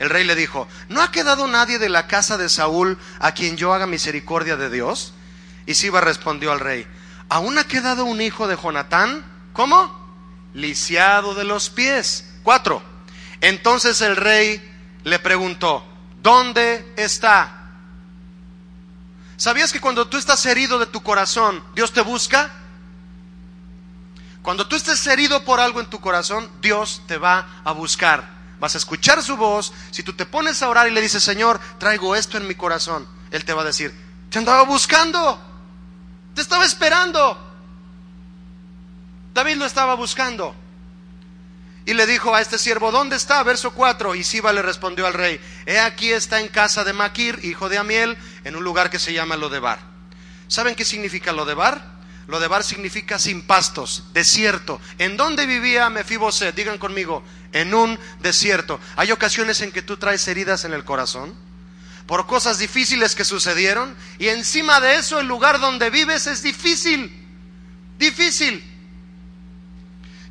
El rey le dijo, ¿no ha quedado nadie de la casa de Saúl a quien yo haga misericordia de Dios? Y Siba respondió al rey, ¿aún ha quedado un hijo de Jonatán? ¿Cómo? Lisiado de los pies. Cuatro. Entonces el rey le preguntó, ¿dónde está? ¿Sabías que cuando tú estás herido de tu corazón, Dios te busca? Cuando tú estés herido por algo en tu corazón, Dios te va a buscar. Vas a escuchar su voz. Si tú te pones a orar y le dices, Señor, traigo esto en mi corazón, Él te va a decir, te andaba buscando, te estaba esperando. David lo estaba buscando. Y le dijo a este siervo, ¿dónde está? Verso 4. Y Siba le respondió al rey, he aquí está en casa de Maquir, hijo de Amiel, en un lugar que se llama Lodebar. ¿Saben qué significa Lodebar? Lodebar significa sin pastos, desierto. ¿En dónde vivía Mefiboset? Digan conmigo, en un desierto. Hay ocasiones en que tú traes heridas en el corazón por cosas difíciles que sucedieron y encima de eso el lugar donde vives es difícil, difícil.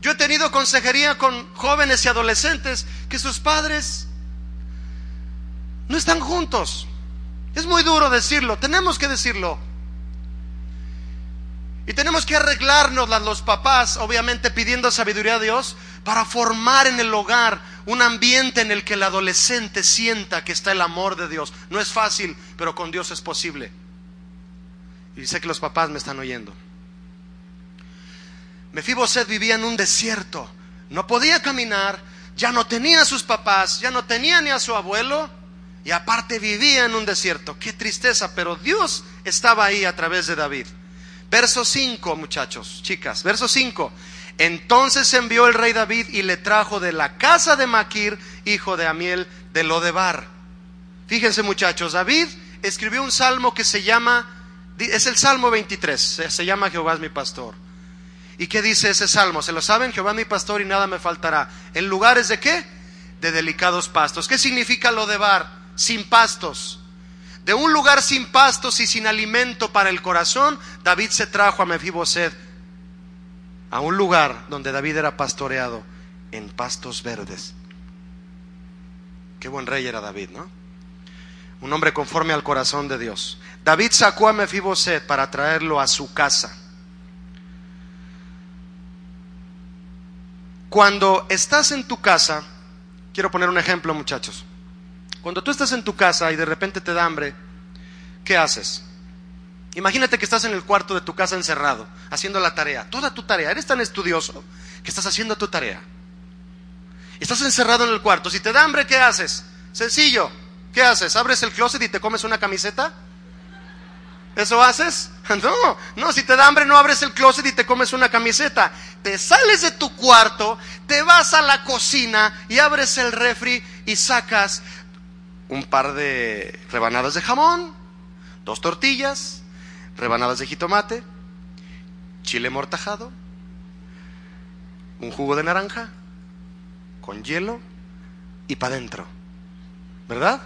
Yo he tenido consejería con jóvenes y adolescentes que sus padres no están juntos. Es muy duro decirlo, tenemos que decirlo. Y tenemos que arreglárnoslas los papás, obviamente pidiendo sabiduría a Dios, para formar en el hogar un ambiente en el que el adolescente sienta que está el amor de Dios. No es fácil, pero con Dios es posible. Y sé que los papás me están oyendo. Mefiboset vivía en un desierto, no podía caminar, ya no tenía a sus papás, ya no tenía ni a su abuelo, y aparte vivía en un desierto. Qué tristeza, pero Dios estaba ahí a través de David. Verso 5, muchachos, chicas, verso 5. Entonces envió el rey David y le trajo de la casa de Maquir, hijo de Amiel, de Lodebar. Fíjense, muchachos, David escribió un salmo que se llama, es el Salmo 23, se llama Jehová es mi pastor. ¿Y qué dice ese salmo? ¿Se lo saben? Jehová mi pastor y nada me faltará. ¿En lugares de qué? De delicados pastos. ¿Qué significa lo de bar? Sin pastos. De un lugar sin pastos y sin alimento para el corazón, David se trajo a Mefiboset a un lugar donde David era pastoreado en pastos verdes. Qué buen rey era David, ¿no? Un hombre conforme al corazón de Dios. David sacó a Mefiboset para traerlo a su casa. Cuando estás en tu casa, quiero poner un ejemplo muchachos, cuando tú estás en tu casa y de repente te da hambre, ¿qué haces? Imagínate que estás en el cuarto de tu casa encerrado, haciendo la tarea, toda tu tarea, eres tan estudioso que estás haciendo tu tarea. Estás encerrado en el cuarto, si te da hambre, ¿qué haces? Sencillo, ¿qué haces? ¿Abres el closet y te comes una camiseta? ¿Eso haces? No, no, si te da hambre no abres el closet y te comes una camiseta. Te sales de tu cuarto, te vas a la cocina y abres el refri y sacas un par de rebanadas de jamón, dos tortillas, rebanadas de jitomate, chile mortajado, un jugo de naranja con hielo y para adentro. ¿Verdad?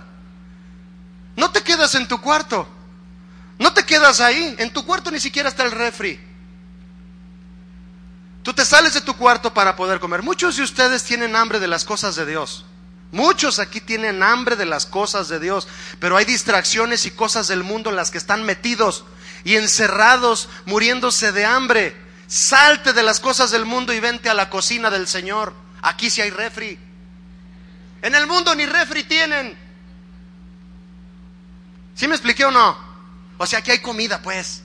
No te quedas en tu cuarto. No te quedas ahí, en tu cuarto ni siquiera está el refri. Tú te sales de tu cuarto para poder comer. Muchos de ustedes tienen hambre de las cosas de Dios. Muchos aquí tienen hambre de las cosas de Dios, pero hay distracciones y cosas del mundo en las que están metidos y encerrados, muriéndose de hambre. Salte de las cosas del mundo y vente a la cocina del Señor. Aquí sí hay refri. En el mundo ni refri tienen. ¿Sí me expliqué o no? O sea que hay comida, pues.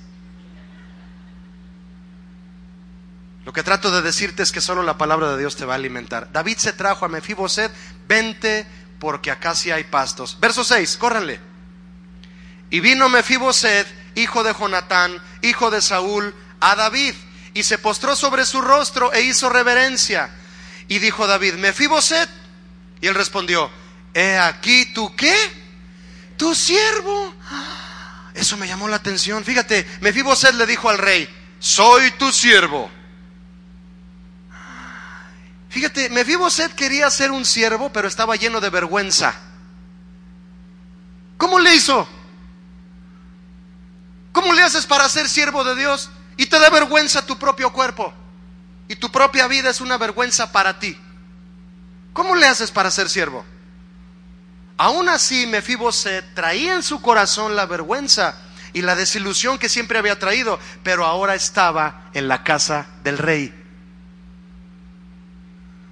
Lo que trato de decirte es que solo la palabra de Dios te va a alimentar. David se trajo a Mefiboset, vente porque acá sí hay pastos. Verso 6, córranle. Y vino Mefiboset, hijo de Jonatán, hijo de Saúl, a David, y se postró sobre su rostro e hizo reverencia. Y dijo David, Mefiboset. Y él respondió, he aquí tú qué, tu siervo. Eso me llamó la atención. Fíjate, Mefiboset le dijo al rey, soy tu siervo. Fíjate, Mefiboset quería ser un siervo, pero estaba lleno de vergüenza. ¿Cómo le hizo? ¿Cómo le haces para ser siervo de Dios y te da vergüenza tu propio cuerpo? Y tu propia vida es una vergüenza para ti. ¿Cómo le haces para ser siervo? Aún así, Mefiboset traía en su corazón la vergüenza. y la desilusión que siempre había traído, pero ahora estaba en la casa del rey.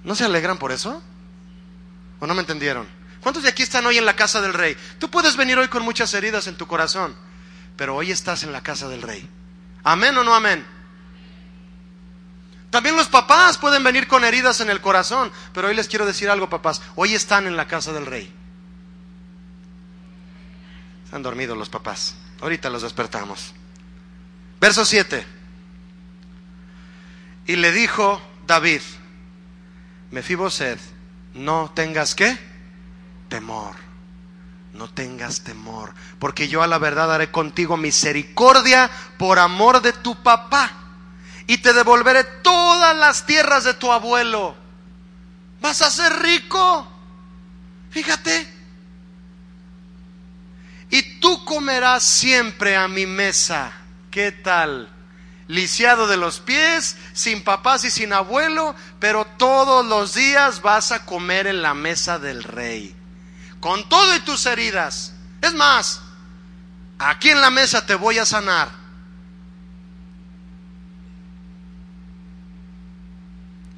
¿No se alegran por eso? ¿O no me entendieron? ¿Cuántos de aquí están hoy en la casa del rey? Tú puedes venir hoy con muchas heridas en tu corazón, pero hoy estás en la casa del rey. ¿Amén o no amén? También los papás pueden venir con heridas en el corazón, pero hoy les quiero decir algo, papás. Hoy están en la casa del rey. Están dormidos los papás. Ahorita los despertamos. Verso 7. Y le dijo David, Mefiboset, no tengas qué? Temor. No tengas temor, porque yo a la verdad haré contigo misericordia por amor de tu papá y te devolveré todas las tierras de tu abuelo. Vas a ser rico. Fíjate. Y tú comerás siempre a mi mesa. ¿Qué tal? Lisiado de los pies, sin papás y sin abuelo, pero todos los días vas a comer en la mesa del rey. Con todo y tus heridas. Es más, aquí en la mesa te voy a sanar.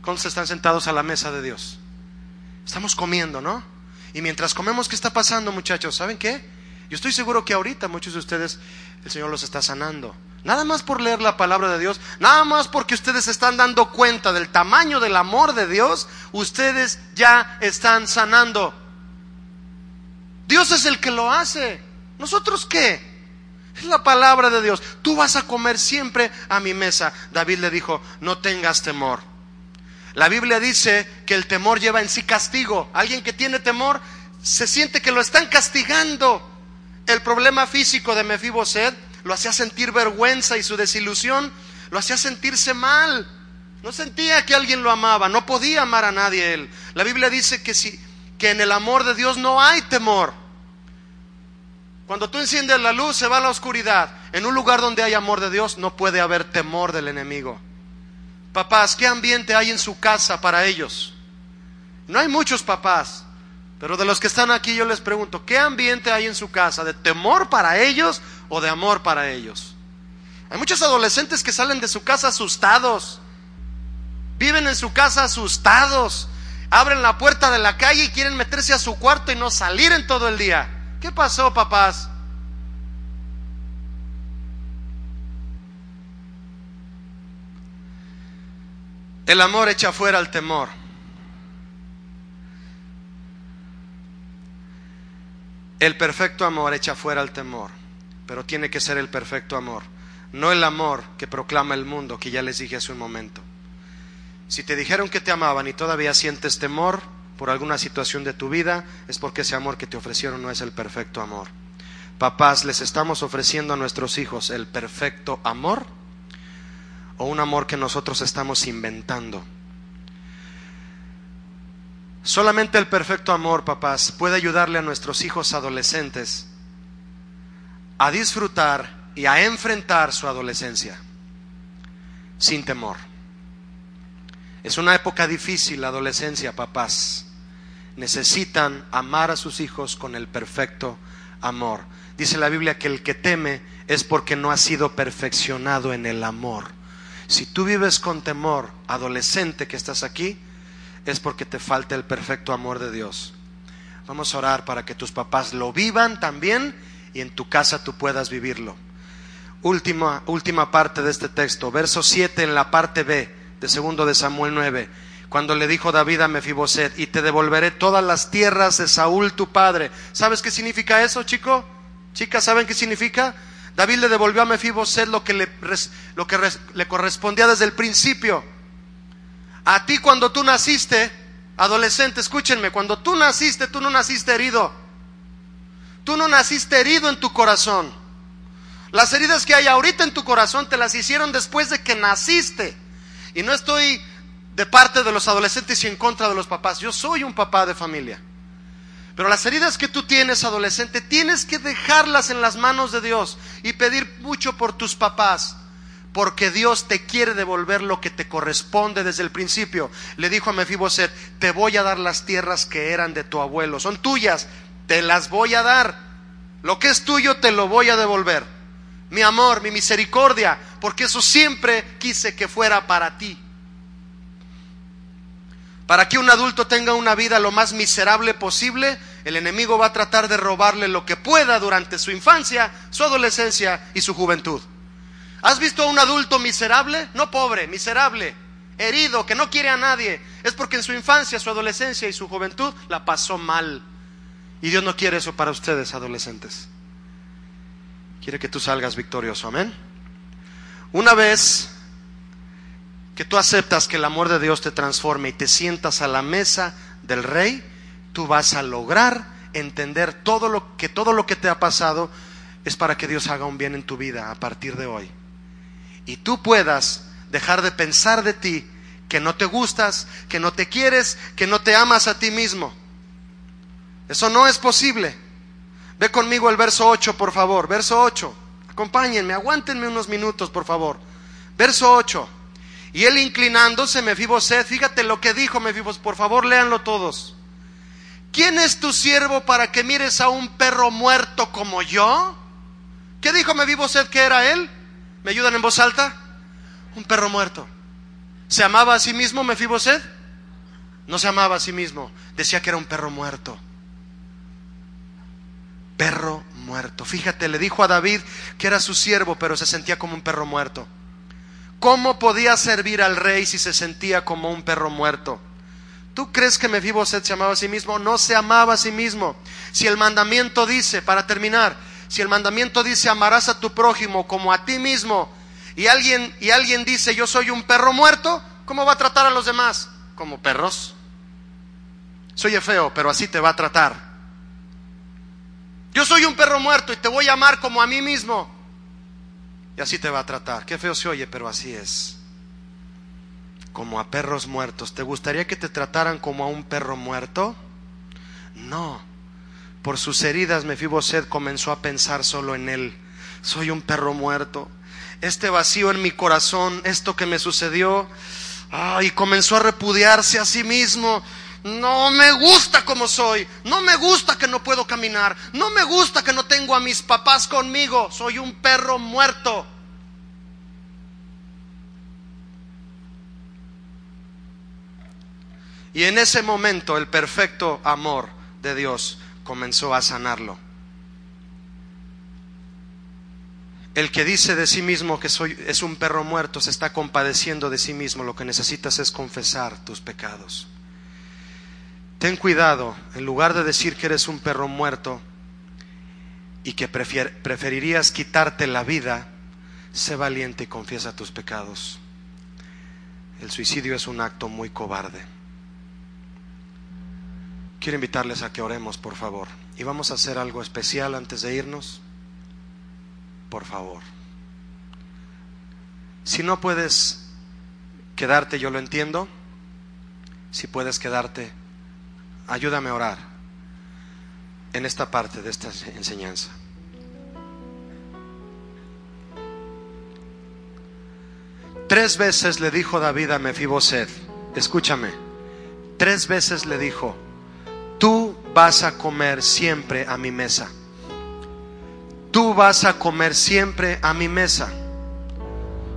¿Cuántos están sentados a la mesa de Dios? Estamos comiendo, ¿no? Y mientras comemos, ¿qué está pasando, muchachos? ¿Saben qué? Yo estoy seguro que ahorita muchos de ustedes el Señor los está sanando. Nada más por leer la palabra de Dios, nada más porque ustedes están dando cuenta del tamaño del amor de Dios, ustedes ya están sanando. Dios es el que lo hace. ¿Nosotros qué? Es la palabra de Dios. Tú vas a comer siempre a mi mesa. David le dijo, no tengas temor. La Biblia dice que el temor lleva en sí castigo. Alguien que tiene temor se siente que lo están castigando. El problema físico de Mefiboset lo hacía sentir vergüenza y su desilusión lo hacía sentirse mal. No sentía que alguien lo amaba, no podía amar a nadie él. La Biblia dice que si que en el amor de Dios no hay temor. Cuando tú enciendes la luz se va a la oscuridad. En un lugar donde hay amor de Dios no puede haber temor del enemigo. Papás, ¿qué ambiente hay en su casa para ellos? No hay muchos papás. Pero de los que están aquí yo les pregunto, ¿qué ambiente hay en su casa? ¿De temor para ellos o de amor para ellos? Hay muchos adolescentes que salen de su casa asustados. Viven en su casa asustados. Abren la puerta de la calle y quieren meterse a su cuarto y no salir en todo el día. ¿Qué pasó, papás? El amor echa fuera el temor. El perfecto amor echa fuera el temor, pero tiene que ser el perfecto amor, no el amor que proclama el mundo, que ya les dije hace un momento. Si te dijeron que te amaban y todavía sientes temor por alguna situación de tu vida, es porque ese amor que te ofrecieron no es el perfecto amor. Papás, ¿les estamos ofreciendo a nuestros hijos el perfecto amor o un amor que nosotros estamos inventando? Solamente el perfecto amor, papás, puede ayudarle a nuestros hijos adolescentes a disfrutar y a enfrentar su adolescencia sin temor. Es una época difícil la adolescencia, papás. Necesitan amar a sus hijos con el perfecto amor. Dice la Biblia que el que teme es porque no ha sido perfeccionado en el amor. Si tú vives con temor, adolescente que estás aquí, es porque te falta el perfecto amor de Dios. Vamos a orar para que tus papás lo vivan también y en tu casa tú puedas vivirlo. Última, última parte de este texto, verso 7 en la parte B de segundo de Samuel 9, cuando le dijo David a Mefiboset, y te devolveré todas las tierras de Saúl tu padre. ¿Sabes qué significa eso, chico? Chicas, ¿saben qué significa? David le devolvió a Mefiboset lo que lo que le correspondía desde el principio. A ti cuando tú naciste, adolescente, escúchenme, cuando tú naciste, tú no naciste herido. Tú no naciste herido en tu corazón. Las heridas que hay ahorita en tu corazón te las hicieron después de que naciste. Y no estoy de parte de los adolescentes y en contra de los papás. Yo soy un papá de familia. Pero las heridas que tú tienes, adolescente, tienes que dejarlas en las manos de Dios y pedir mucho por tus papás porque Dios te quiere devolver lo que te corresponde desde el principio. Le dijo a Mefiboset, te voy a dar las tierras que eran de tu abuelo, son tuyas, te las voy a dar. Lo que es tuyo te lo voy a devolver. mi amor, mi misericordia, porque eso siempre quise que fuera para ti. Para que un adulto tenga una vida lo más miserable posible, el enemigo va a tratar de robarle lo que pueda durante su infancia, su adolescencia y su juventud. ¿Has visto a un adulto miserable? No pobre, miserable, herido, que no quiere a nadie. Es porque en su infancia, su adolescencia y su juventud la pasó mal. Y Dios no quiere eso para ustedes, adolescentes. Quiere que tú salgas victorioso, amén. Una vez que tú aceptas que el amor de Dios te transforme y te sientas a la mesa del rey, tú vas a lograr entender todo lo que todo lo que te ha pasado es para que Dios haga un bien en tu vida a partir de hoy. Y tú puedas dejar de pensar de ti que no te gustas, que no te quieres, que no te amas a ti mismo. Eso no es posible. Ve conmigo el verso 8, por favor. Verso 8. Acompáñenme, aguántenme unos minutos, por favor. Verso 8. Y él inclinándose, Mefiboset, fíjate lo que dijo Mefiboset, por favor léanlo todos. ¿Quién es tu siervo para que mires a un perro muerto como yo? ¿Qué dijo Mefiboset que era él? ¿Me ayudan en voz alta? Un perro muerto. ¿Se amaba a sí mismo Mefiboset? No se amaba a sí mismo, decía que era un perro muerto. Perro muerto. Fíjate, le dijo a David que era su siervo, pero se sentía como un perro muerto. ¿Cómo podía servir al rey si se sentía como un perro muerto? ¿Tú crees que Mefiboset se amaba a sí mismo? No se amaba a sí mismo. Si el mandamiento dice, para terminar, si el mandamiento dice amarás a tu prójimo como a ti mismo, y alguien, y alguien dice yo soy un perro muerto, ¿cómo va a tratar a los demás? Como perros. Soy feo, pero así te va a tratar. Yo soy un perro muerto y te voy a amar como a mí mismo. Y así te va a tratar. Qué feo se oye, pero así es. Como a perros muertos. ¿Te gustaría que te trataran como a un perro muerto? No. Por sus heridas Mefiboset comenzó a pensar solo en él. Soy un perro muerto. Este vacío en mi corazón, esto que me sucedió, y comenzó a repudiarse a sí mismo. No me gusta como soy. No me gusta que no puedo caminar. No me gusta que no tengo a mis papás conmigo. Soy un perro muerto. Y en ese momento el perfecto amor de Dios comenzó a sanarlo. El que dice de sí mismo que soy, es un perro muerto se está compadeciendo de sí mismo. Lo que necesitas es confesar tus pecados. Ten cuidado, en lugar de decir que eres un perro muerto y que preferirías quitarte la vida, sé valiente y confiesa tus pecados. El suicidio es un acto muy cobarde. Quiero invitarles a que oremos, por favor. Y vamos a hacer algo especial antes de irnos. Por favor. Si no puedes quedarte, yo lo entiendo. Si puedes quedarte, ayúdame a orar en esta parte de esta enseñanza. Tres veces le dijo David a Mefiboset, escúchame, tres veces le dijo, tú vas a comer siempre a mi mesa. Tú vas a comer siempre a mi mesa.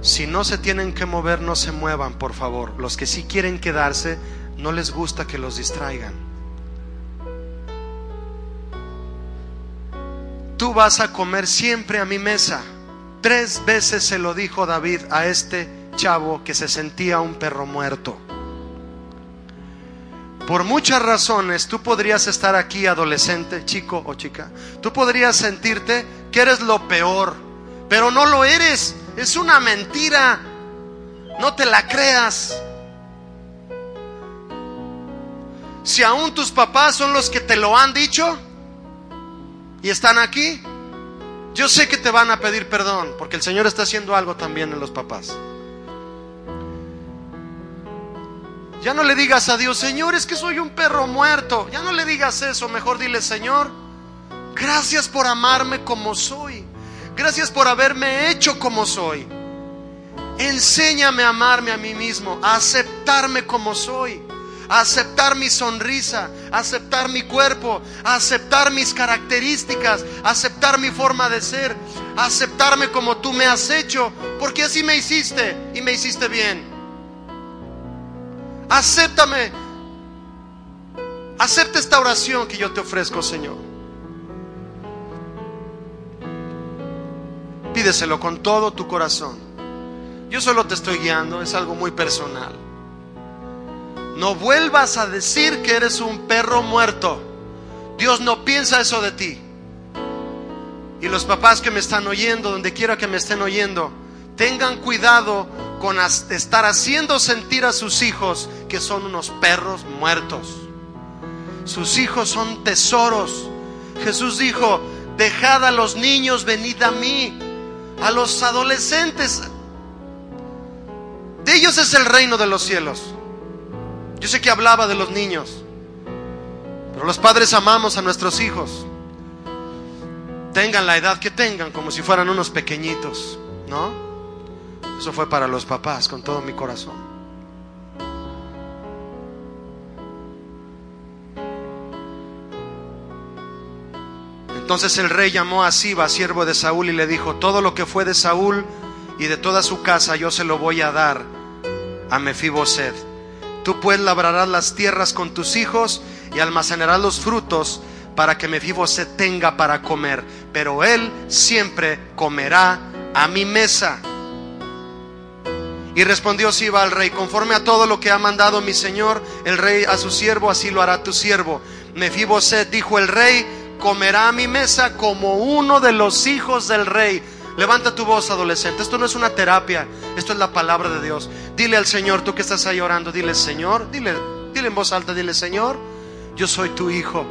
Si no se tienen que mover, no se muevan, por favor. Los que sí quieren quedarse, no les gusta que los distraigan. Tú vas a comer siempre a mi mesa. Tres veces se lo dijo David a este chavo que se sentía un perro muerto. Por muchas razones tú podrías estar aquí adolescente, chico o chica. Tú podrías sentirte que eres lo peor, pero no lo eres. Es una mentira. No te la creas. Si aún tus papás son los que te lo han dicho, y están aquí, yo sé que te van a pedir perdón, porque el Señor está haciendo algo también en los papás. Ya no le digas a Dios, Señor, es que soy un perro muerto. Ya no le digas eso, mejor dile, Señor, gracias por amarme como soy. Gracias por haberme hecho como soy. Enséñame a amarme a mí mismo, a aceptarme como soy a aceptar mi sonrisa, a aceptar mi cuerpo, a aceptar mis características, a aceptar mi forma de ser. a aceptarme como tú me has hecho, porque así me hiciste y me hiciste bien. Acéptame. Acepta esta oración que yo te ofrezco, Señor. Pídeselo con todo tu corazón. Yo solo te estoy guiando, es algo muy personal. No vuelvas a decir que eres un perro muerto. Dios no piensa eso de ti. Y los papás que me están oyendo, donde quiera que me estén oyendo, tengan cuidado con estar haciendo sentir a sus hijos que son unos perros muertos. Sus hijos son tesoros. Jesús dijo, dejad a los niños, venid a mí, a los adolescentes. De ellos es el reino de los cielos. Yo sé que hablaba de los niños, pero los padres amamos a nuestros hijos. Tengan la edad que tengan, como si fueran unos pequeñitos, ¿no? Eso fue para los papás, con todo mi corazón. Entonces el rey llamó a Siba, siervo de Saúl, y le dijo, todo lo que fue de Saúl y de toda su casa yo se lo voy a dar a Mefiboset Tú pues labrarás las tierras con tus hijos y almacenarás los frutos para que se tenga para comer, pero él siempre comerá a mi mesa. Y respondió Siba al rey, conforme a todo lo que ha mandado mi señor, el rey a su siervo, así lo hará tu siervo. Mefiboset dijo el rey, comerá a mi mesa como uno de los hijos del rey. Levanta tu voz, adolescente. Esto no es una terapia, esto es la palabra de Dios. Dile al Señor, tú que estás ahí orando, dile, Señor, dile, dile en voz alta, dile, Señor, yo soy tu hijo.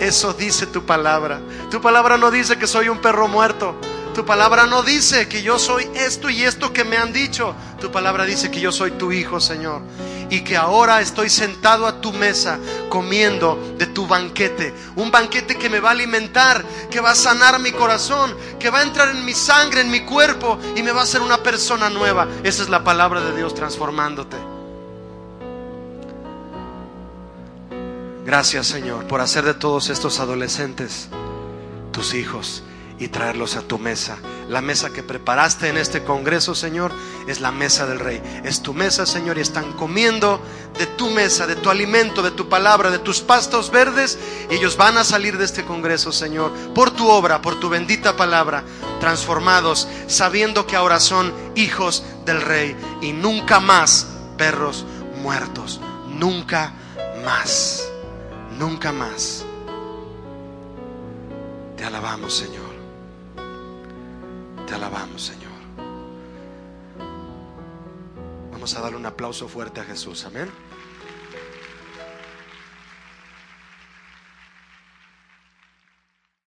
Eso dice tu palabra. Tu palabra no dice que soy un perro muerto. Tu palabra no dice que yo soy esto y esto que me han dicho. Tu palabra dice que yo soy tu hijo, Señor y que ahora estoy sentado a tu mesa comiendo de tu banquete. Un banquete que me va a alimentar, que va a sanar mi corazón, que va a entrar en mi sangre, en mi cuerpo y me va a hacer una persona nueva. Esa es la palabra de Dios transformándote. Gracias Señor por hacer de todos estos adolescentes tus hijos y traerlos a tu mesa. La mesa que preparaste en este congreso, Señor, es la mesa del Rey. Es tu mesa, Señor, y están comiendo de tu mesa, de tu alimento, de tu palabra, de tus pastos verdes. Y ellos van a salir de este congreso, Señor, por tu obra, por tu bendita palabra, transformados, sabiendo que ahora son hijos del Rey y nunca más perros muertos. Nunca más. Nunca más. Te alabamos, Señor alabamos, Señor. Vamos a darle un aplauso fuerte a Jesús. Amén.